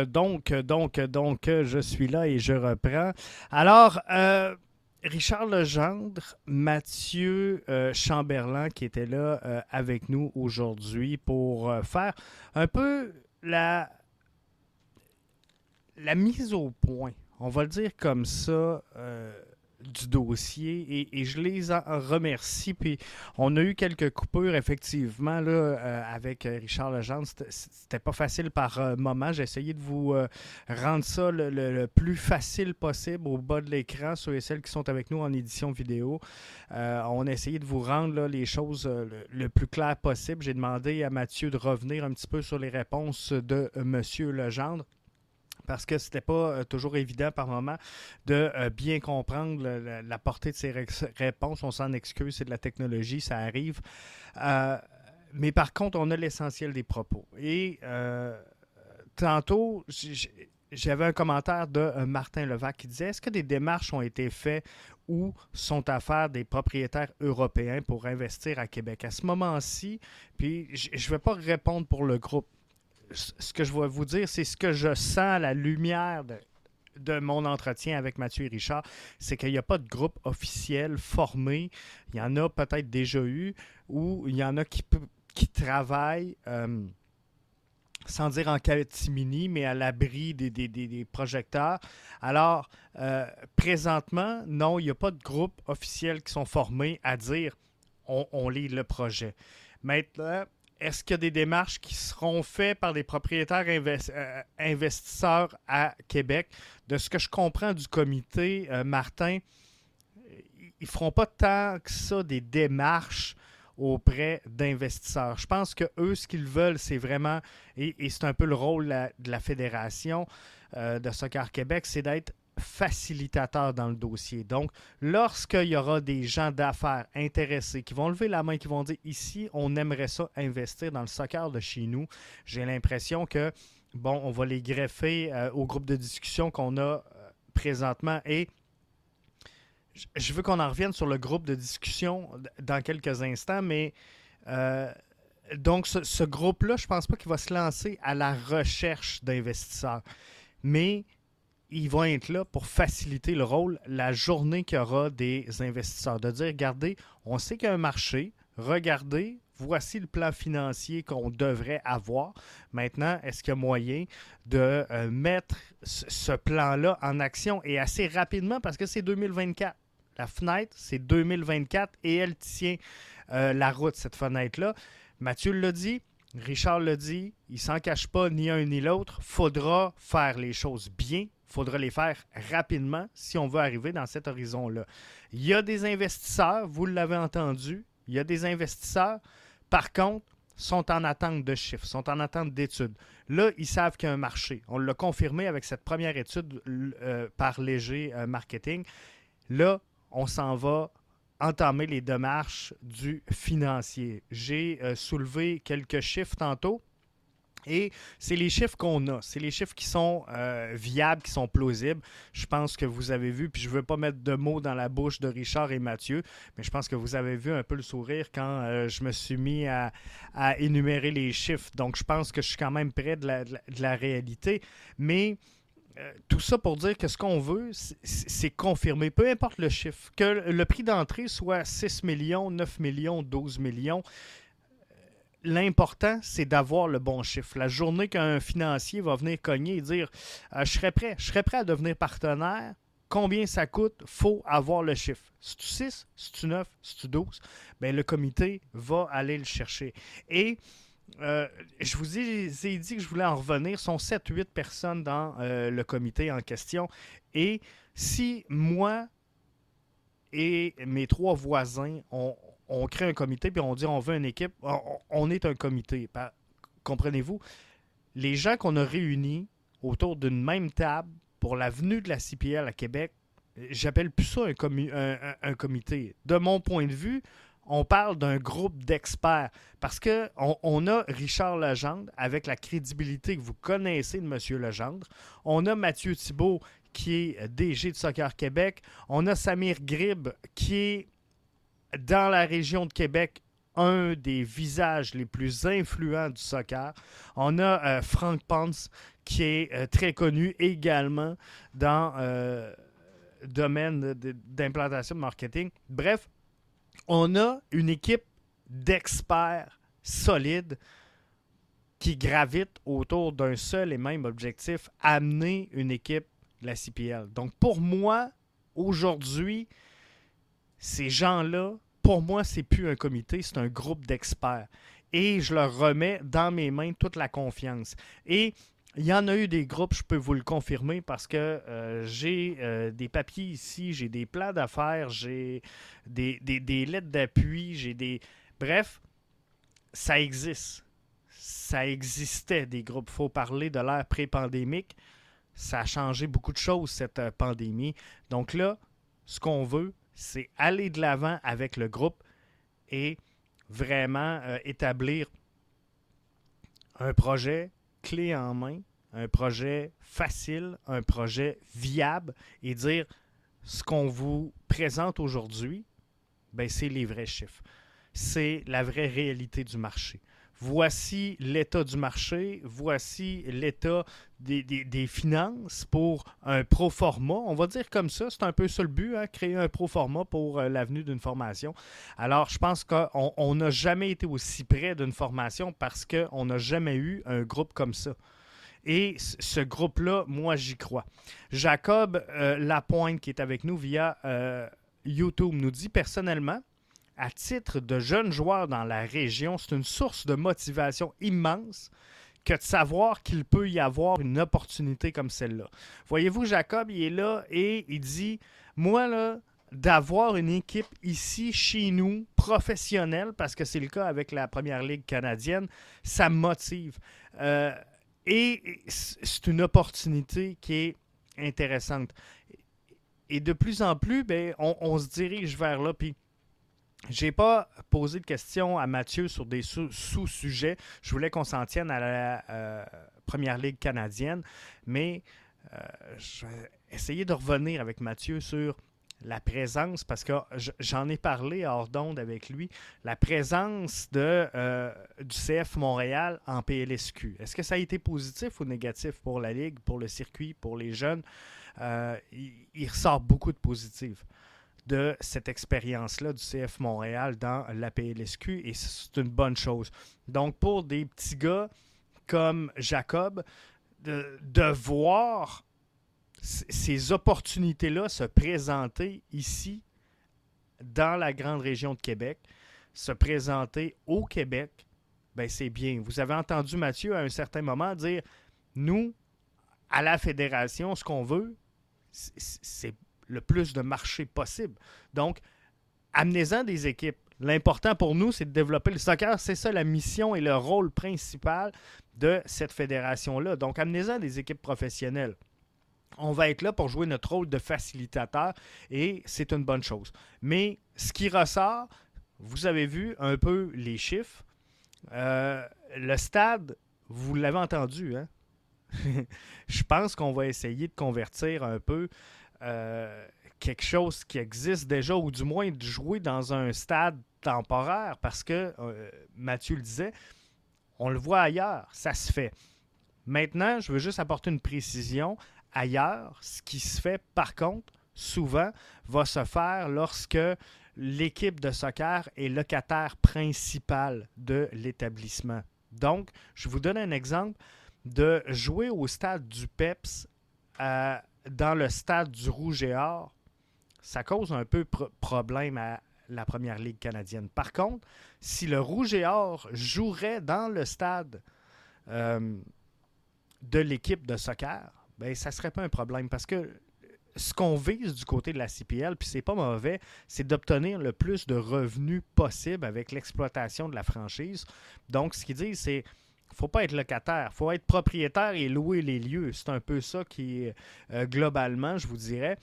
Donc, donc, donc, je suis là et je reprends. Alors, euh, Richard Legendre, Mathieu euh, Chamberlain qui était là euh, avec nous aujourd'hui pour faire un peu la, la mise au point, on va le dire comme ça, du dossier et, je les remercie. Puis on a eu quelques coupures, effectivement, là, euh, avec Richard Legendre. C'était pas facile par euh, moment. J'ai essayé de vous euh, rendre ça le, plus facile possible au bas de l'écran, ceux et celles qui sont avec nous en édition vidéo. on a essayé de vous rendre les choses le, plus clair possible. J'ai demandé à Mathieu de revenir un petit peu sur les réponses de Monsieur Legendre parce que c'était pas euh, toujours évident par moment de euh, bien comprendre la portée de ces réponses. On s'en excuse, c'est de la technologie, ça arrive. Euh, mais par contre, on a l'essentiel des propos. Et tantôt, j'avais un commentaire de Martin Levac qui disait Est-ce que des démarches ont été faites ou sont à faire des propriétaires européens pour investir à Québec? À ce moment-ci, puis je ne vais pas répondre pour le groupe ce que je vais vous dire, c'est ce que je sens à la lumière de, mon entretien avec Mathieu et Richard, c'est qu'il n'y a pas de groupe officiel formé. Il y en a peut-être déjà eu, ou il y en a qui, travaillent, euh, sans dire en catimini, mais à l'abri des, projecteurs. Alors, euh, présentement, non, il n'y a pas de groupe officiel qui sont formés à dire on lit le projet. Maintenant, est-ce qu'il y a des démarches qui seront faites par des propriétaires euh, investisseurs à Québec? De ce que je comprends du comité, euh, Martin, ils ne feront pas tant que ça des démarches auprès d'investisseurs. Je pense que eux, ce qu'ils veulent, c'est vraiment, et, c'est un peu le rôle de la, Fédération euh, de Soccer Québec, c'est d'être facilitateur dans le dossier. Donc, lorsqu'il y aura des gens d'affaires intéressés qui vont lever la main, qui vont dire ici, on aimerait ça investir dans le soccer de chez nous, j'ai l'impression que, bon, on va les greffer euh, au groupe de discussion qu'on a euh, présentement et je veux qu'on en revienne sur le groupe de discussion dans quelques instants, mais euh, donc ce, ce groupe-là, je ne pense pas qu'il va se lancer à la recherche d'investisseurs. Mais ils vont être là pour faciliter le rôle la journée qu'il y aura des investisseurs. De dire, regardez, on sait qu'il y a un marché, regardez, voici le plan financier qu'on devrait avoir. Maintenant, est-ce qu'il y a moyen de euh, mettre ce plan-là en action et assez rapidement? Parce que c'est 2024. La fenêtre, c'est 2024 et elle tient euh, la route, cette fenêtre-là. Mathieu l'a dit, Richard l'a dit, il s'en cache pas ni un ni l'autre. Faudra faire les choses bien, faudra les faire rapidement si on veut arriver dans cet horizon-là. Il y a des investisseurs, vous l'avez entendu, il y a des investisseurs, par contre, sont en attente de chiffres, sont en attente d'études. Là, ils savent qu'il y a un marché. On l'a confirmé avec cette première étude euh, par Léger euh, Marketing. Là, on s'en va entamer les démarches du financier. J'ai euh, soulevé quelques chiffres tantôt. Et c'est les chiffres qu'on a, c'est les chiffres qui sont euh, viables, qui sont plausibles. Je pense que vous avez vu, puis je ne veux pas mettre de mots dans la bouche de Richard et Mathieu, mais je pense que vous avez vu un peu le sourire quand euh, je me suis mis à, énumérer les chiffres. Donc je pense que je suis quand même près de la, réalité. Mais euh, tout ça pour dire que ce qu'on veut, c'est confirmer, peu importe le chiffre, que le prix d'entrée soit 6 millions, 9 millions, 12 millions l'important, c'est d'avoir le bon chiffre. La journée qu'un financier va venir cogner et dire euh, Je serais prêt, je serais prêt à devenir partenaire, combien ça coûte, faut avoir le chiffre. Si tu 6, si tu 9, si tu 12, ben, le comité va aller le chercher. Et euh, je vous ai, dit que je voulais en revenir. Ce sont 7-8 personnes dans euh, le comité en question. Et si moi et mes trois voisins, on, crée un comité, puis on dit on veut une équipe, on, est un comité. Comprenez-vous? Les gens qu'on a réunis autour d'une même table pour la venue de la CPL à Québec, j'appelle plus ça un, comité. De mon point de vue, on parle d'un groupe d'experts parce qu'on on a Richard Legendre avec la crédibilité que vous connaissez de M. Legendre. On a Mathieu Thibault qui est DG de Soccer Québec. On a Samir Grib qui est dans la région de Québec un des visages les plus influents du soccer. On a euh, Frank Ponce qui est euh, très connu également dans euh, le domaine d'implantation de marketing. Bref, on a une équipe d'experts solides qui gravitent autour d'un seul et même objectif, amener une équipe de la CPL. Donc pour moi, aujourd'hui, ces gens-là, pour moi, c'est plus un comité, c'est un groupe d'experts. Et je leur remets dans mes mains toute la confiance. Et il y en a eu des groupes, je peux vous le confirmer, parce que euh, j'ai euh, des papiers ici, j'ai des plans d'affaires, j'ai des, lettres d'appui, j'ai des... Bref, ça existe. Ça existait des groupes. Il faut parler de l'ère pré-pandémique. Ça a changé beaucoup de choses, cette euh, pandémie. Donc là, ce qu'on veut, c'est aller de l'avant avec le groupe et vraiment établir un projet clé en main, un projet facile, un projet viable et dire ce qu'on vous présente aujourd'hui, ben, c'est les vrais chiffres. C'est la vraie réalité du marché. Voici l'état du marché, voici l'état des, finances pour un pro forma. On va dire comme ça, c'est un peu ça le but, hein, créer un pro forma pour euh, l'avenue d'une formation. Alors, je pense qu'on n'a jamais été aussi près d'une formation parce qu'on n'a jamais eu un groupe comme ça. Et ce groupe-là, moi, j'y crois. Jacob euh, Lapointe, qui est avec nous via euh, YouTube, nous dit personnellement, à titre de jeune joueur dans la région, c'est une source de motivation immense que de savoir qu'il peut y avoir une opportunité comme celle-là. Voyez-vous, Jacob, il est là et il dit, moi, là, d'avoir une équipe ici, chez nous, professionnelle, parce que c'est le cas avec la Première Ligue canadienne, ça me motive. Euh, et c'est une opportunité qui est intéressante. Et de plus en plus, ben, on, se dirige vers là. Puis j'ai pas posé de questions à Mathieu sur des sous-sujets. Je voulais qu'on s'en tienne à la euh, Première Ligue canadienne, mais euh, je vais essayer de revenir avec Mathieu sur la présence, parce que j'en ai parlé hors d'onde avec lui, la présence de, euh, du CF Montréal en PLSQ. Est-ce que ça a été positif ou négatif pour la Ligue, pour le circuit, pour les jeunes? il, ressort beaucoup de positifs de cette expérience-là du CF Montréal dans la PLSQ et c'est une bonne chose. Donc pour des petits gars comme Jacob, de, voir ces opportunités-là se présenter ici dans la grande région de Québec, se présenter au Québec, ben c'est bien. Vous avez entendu Mathieu à un certain moment dire nous, à la fédération, ce qu'on veut, c'est le plus de marché possible. Donc, amenez-en des équipes. L'important pour nous, c'est de développer le soccer. C'est ça la mission et le rôle principal de cette fédération-là. Donc, amenez-en des équipes professionnelles. On va être là pour jouer notre rôle de facilitateur et c'est une bonne chose. Mais ce qui ressort, vous avez vu un peu les chiffres. Euh, le stade, vous l'avez entendu, hein? Je pense qu'on va essayer de convertir un peu euh, quelque chose qui existe déjà, ou du moins de jouer dans un stade temporaire, parce que, euh, Mathieu le disait, on le voit ailleurs, ça se fait. Maintenant, je veux juste apporter une précision. Ailleurs, ce qui se fait, par contre, souvent, va se faire lorsque l'équipe de soccer est locataire principal de l'établissement. Donc, je vous donne un exemple de jouer au stade du PEPS à dans le stade du Rouge et Or, ça cause un peu problème à la Première Ligue canadienne. Par contre, si le Rouge et Or jouerait dans le stade euh, de l'équipe de soccer, ben, ça ne serait pas un problème parce que ce qu'on vise du côté de la CPL, puis c'est pas mauvais, c'est d'obtenir le plus de revenus possible avec l'exploitation de la franchise. Donc, ce qu'ils disent, c'est faut pas être locataire, faut être propriétaire et louer les lieux. C'est un peu ça qui, euh, globalement, je vous dirais,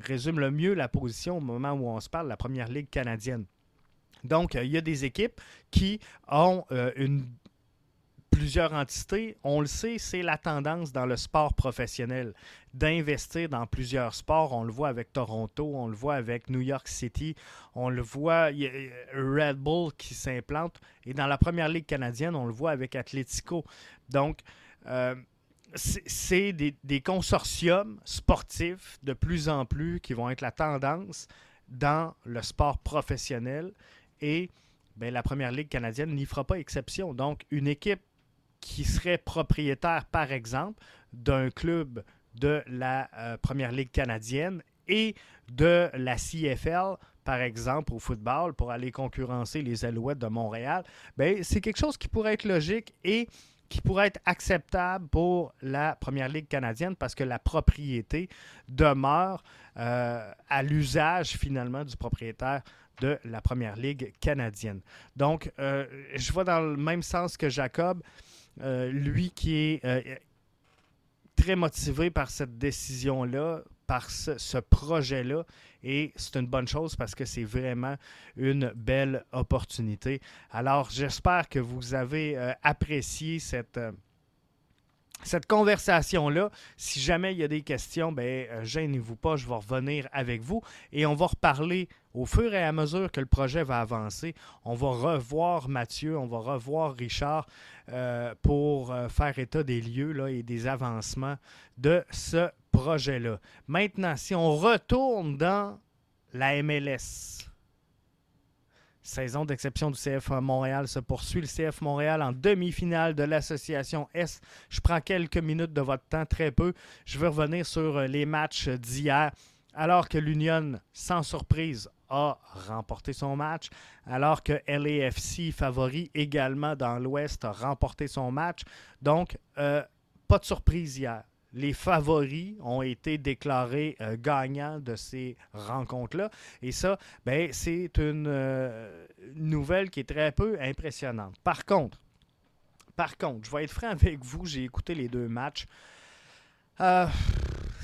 résume le mieux la position au moment où on se parle de la Première Ligue canadienne. Donc, euh, il y a des équipes qui ont euh, une plusieurs entités, on le sait, c'est la tendance dans le sport professionnel d'investir dans plusieurs sports. On le voit avec Toronto, on le voit avec New York City, on le voit, y a Red Bull qui s'implante. Et dans la première ligue canadienne, on le voit avec Atletico. Donc, euh, c'est des, des, consortiums sportifs de plus en plus qui vont être la tendance dans le sport professionnel. Et ben, la première ligue canadienne n'y fera pas exception. Donc, une équipe qui serait propriétaire, par exemple, d'un club de la euh, Première Ligue canadienne et de la CFL, par exemple, au football, pour aller concurrencer les Alouettes de Montréal, ben, c'est quelque chose qui pourrait être logique et qui pourrait être acceptable pour la Première Ligue canadienne parce que la propriété demeure euh, à l'usage finalement du propriétaire de la Première Ligue canadienne. Donc, euh, je vois dans le même sens que Jacob. Euh, lui qui est euh, très motivé par cette décision-là, par ce, projet-là. Et c'est une bonne chose parce que c'est vraiment une belle opportunité. Alors, j'espère que vous avez euh, apprécié cette conversation-là. Si jamais il y a des questions, ben, gênez-vous pas, je vais revenir avec vous et on va reparler au fur et à mesure que le projet va avancer. On va revoir Mathieu, on va revoir Richard euh, pour euh, faire état des lieux là, et des avancements de ce projet-là. Maintenant, si on retourne dans la MLS, Saison d'exception du CF Montréal se poursuit. Le CF Montréal en demi-finale de l'association S. Je prends quelques minutes de votre temps, très peu. Je veux revenir sur euh, les matchs d'hier. Alors que l'Union, sans surprise, a remporté son match, alors que LAFC, favori également dans l'Ouest, a remporté son match. Donc, euh, pas de surprise hier les favoris ont été déclarés euh, gagnants de ces rencontres-là. Et ça, ben, c'est une euh, nouvelle qui est très peu impressionnante. Par contre, par contre, je vais être franc avec vous, j'ai écouté les deux matchs.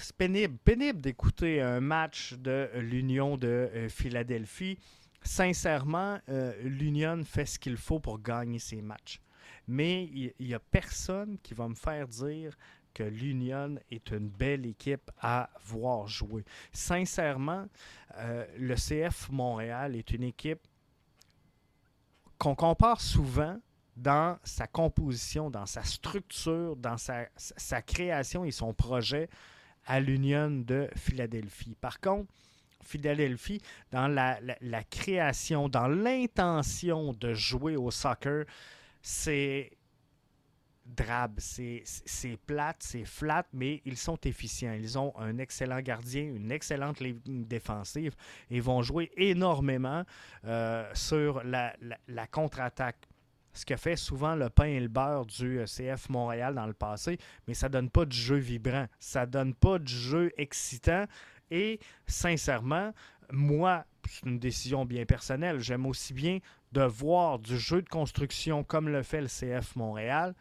C'est pénible, pénible d'écouter un match de l'Union de Philadelphie. Sincèrement, l'Union fait ce qu'il faut pour gagner ses matchs. Mais il n'y a personne qui va me faire dire que l'Union est une belle équipe à voir jouer. Sincèrement, euh, le CF Montréal est une équipe qu'on compare souvent dans sa composition, dans sa structure, dans sa, création et son projet à l'Union de Philadelphie. Par contre, Philadelphie, dans la, création, dans l'intention de jouer au soccer, c'est drabe, c'est plate, c'est flat, mais ils sont efficients. Ils ont un excellent gardien, une excellente ligne défensive et vont jouer énormément euh, sur la, contre-attaque. Ce que fait souvent le pain et le beurre du euh, CF Montréal dans le passé, mais ça donne pas de jeu vibrant, ça donne pas de jeu excitant. Et sincèrement, moi, c'est une décision bien personnelle. J'aime aussi bien de voir du jeu de construction comme le fait le CF Montréal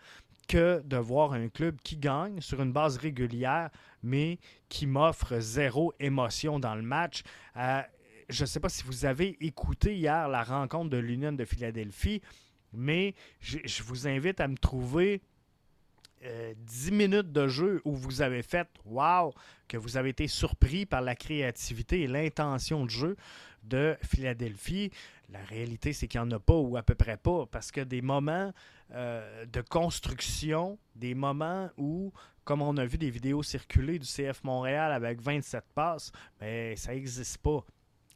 que de voir un club qui gagne sur une base régulière, mais qui m'offre zéro émotion dans le match. Euh, je ne sais pas si vous avez écouté hier la rencontre de l'Union de Philadelphie, mais je, vous invite à me trouver 10 euh, minutes de jeu où vous avez fait wow, que vous avez été surpris par la créativité et l'intention de jeu de Philadelphie. La réalité, c'est qu'il n'y en a pas ou à peu près pas, parce que des moments euh, de construction, des moments où, comme on a vu des vidéos circuler du CF Montréal avec 27 passes, mais ben, ça n'existe pas.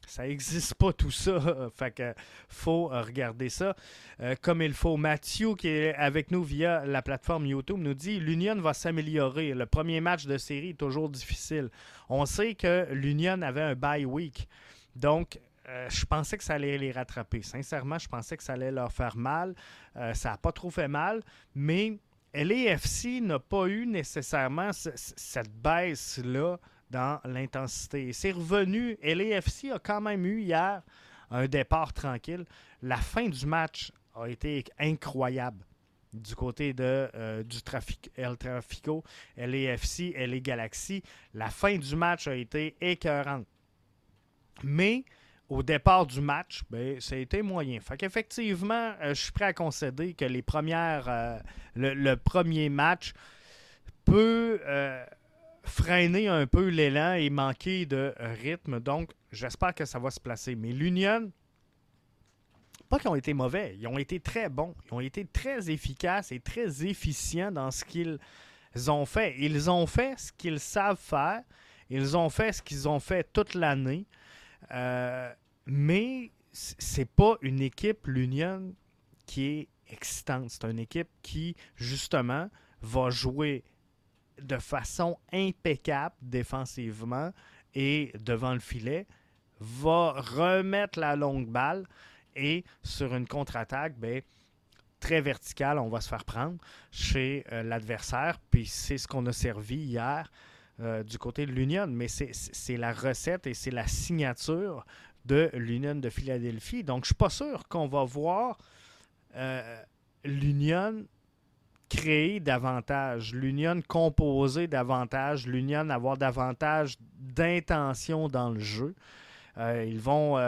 Ça n'existe pas tout ça. fait faut regarder ça euh, comme il faut. Mathieu, qui est avec nous via la plateforme YouTube, nous dit l'Union va s'améliorer. Le premier match de série est toujours difficile. On sait que l'Union avait un bye week. Donc, euh, je pensais que ça allait les rattraper. Sincèrement, je pensais que ça allait leur faire mal. Euh, ça n'a pas trop fait mal, mais LAFC n'a pas eu nécessairement cette baisse-là dans l'intensité. C'est revenu. LAFC a quand même eu hier un départ tranquille. La fin du match a été incroyable du côté de, euh, du trafic, El Trafico, LAFC, LA Galaxy. La fin du match a été écœurante. Mais au départ du match, ben, ça a été moyen. Fait qu'effectivement, euh, je suis prêt à concéder que les premières, euh, le, premier match peut freiner un peu l'élan et manquer de rythme. Donc, j'espère que ça va se placer. Mais l'Union, pas qu'ils ont été mauvais, ils ont été très bons. Ils ont été très efficaces et très efficients dans ce qu'ils ont fait. Ils ont fait ce qu'ils savent faire. Ils ont fait ce qu'ils ont fait toute l'année. Euh, mais c'est pas une équipe, l'Union, qui est excitante. C'est une équipe qui, justement, va jouer de façon impeccable défensivement et devant le filet, va remettre la longue balle et sur une contre-attaque, ben, très verticale, on va se faire prendre chez euh, l'adversaire. Puis c'est ce qu'on a servi hier euh, du côté de l'Union. Mais c'est la recette et c'est la signature de l'Union de Philadelphie. Donc je ne suis pas sûr qu'on va voir euh, l'Union créer davantage, l'Union composer davantage, l'Union avoir davantage d'intention dans le jeu. ils vont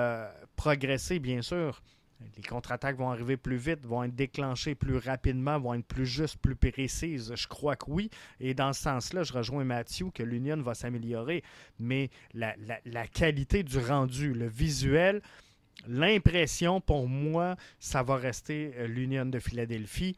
progresser, bien sûr. Les contre-attaques vont arriver plus vite, vont être déclenchées plus rapidement, vont être plus justes, plus précises. Je crois que oui. Et dans ce sens-là, je rejoins Mathieu que l'Union va s'améliorer. Mais la, la, qualité du rendu, le visuel, l'impression, pour moi, ça va rester euh, l'Union de Philadelphie.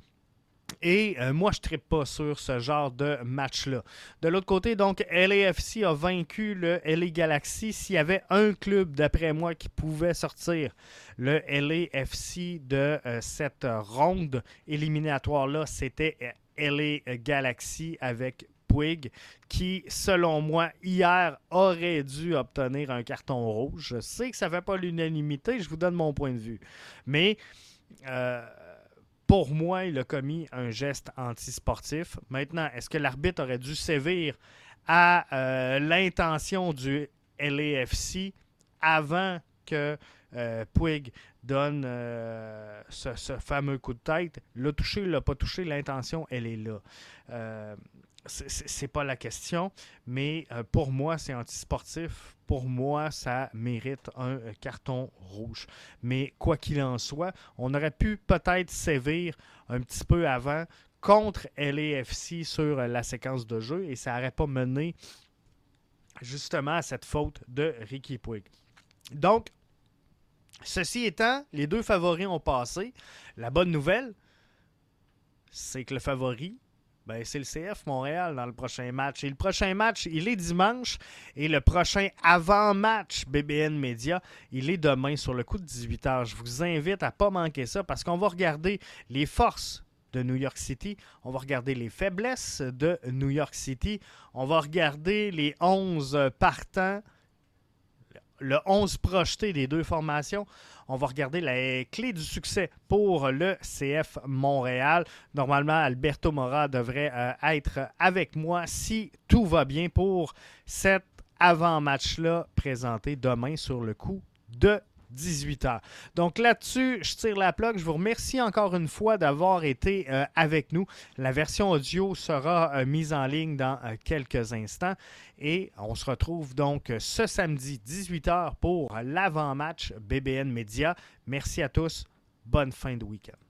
Et euh, moi, je ne tripe pas sur ce genre de match-là. De l'autre côté, donc, LAFC a vaincu le LA Galaxy. S'il y avait un club, d'après moi, qui pouvait sortir le LAFC de euh, cette ronde éliminatoire-là, c'était euh, LA Galaxy avec Puig, qui, selon moi, hier aurait dû obtenir un carton rouge. Je sais que ça ne fait pas l'unanimité, je vous donne mon point de vue. Mais pour moi, il a commis un geste antisportif. Maintenant, est-ce que l'arbitre aurait dû sévir à euh, l'intention du LAFC avant que euh, Puig donne euh, ce, fameux coup de tête? L'a touché, l'a pas touché, l'intention, elle est là c'est pas la question, mais euh, pour moi, c'est antisportif. Pour moi, ça mérite un euh, carton rouge. Mais quoi qu'il en soit, on aurait pu peut-être sévir un petit peu avant contre LAFC sur la séquence de jeu et ça n'aurait pas mené justement à cette faute de Ricky Puig. Donc, ceci étant, les deux favoris ont passé. La bonne nouvelle, c'est que le favori ben, c'est le CF Montréal dans le prochain match. Et le prochain match, il est dimanche. Et le prochain avant-match BBN Media, il est demain sur le coup de 18h. Je vous invite à pas manquer ça parce qu'on va regarder les forces de New York City. On va regarder les faiblesses de New York City. On va regarder les 11 partants le 11 projeté des deux formations. On va regarder la clé du succès pour le CF Montréal. Normalement, Alberto Mora devrait euh, être avec moi si tout va bien pour cet avant-match-là présenté demain sur le coup de 18h. Donc là-dessus, je tire la plaque. Je vous remercie encore une fois d'avoir été euh, avec nous. La version audio sera euh, mise en ligne dans euh, quelques instants. Et on se retrouve donc ce samedi 18h pour l'avant-match BBN Media. Merci à tous. Bonne fin de week-end.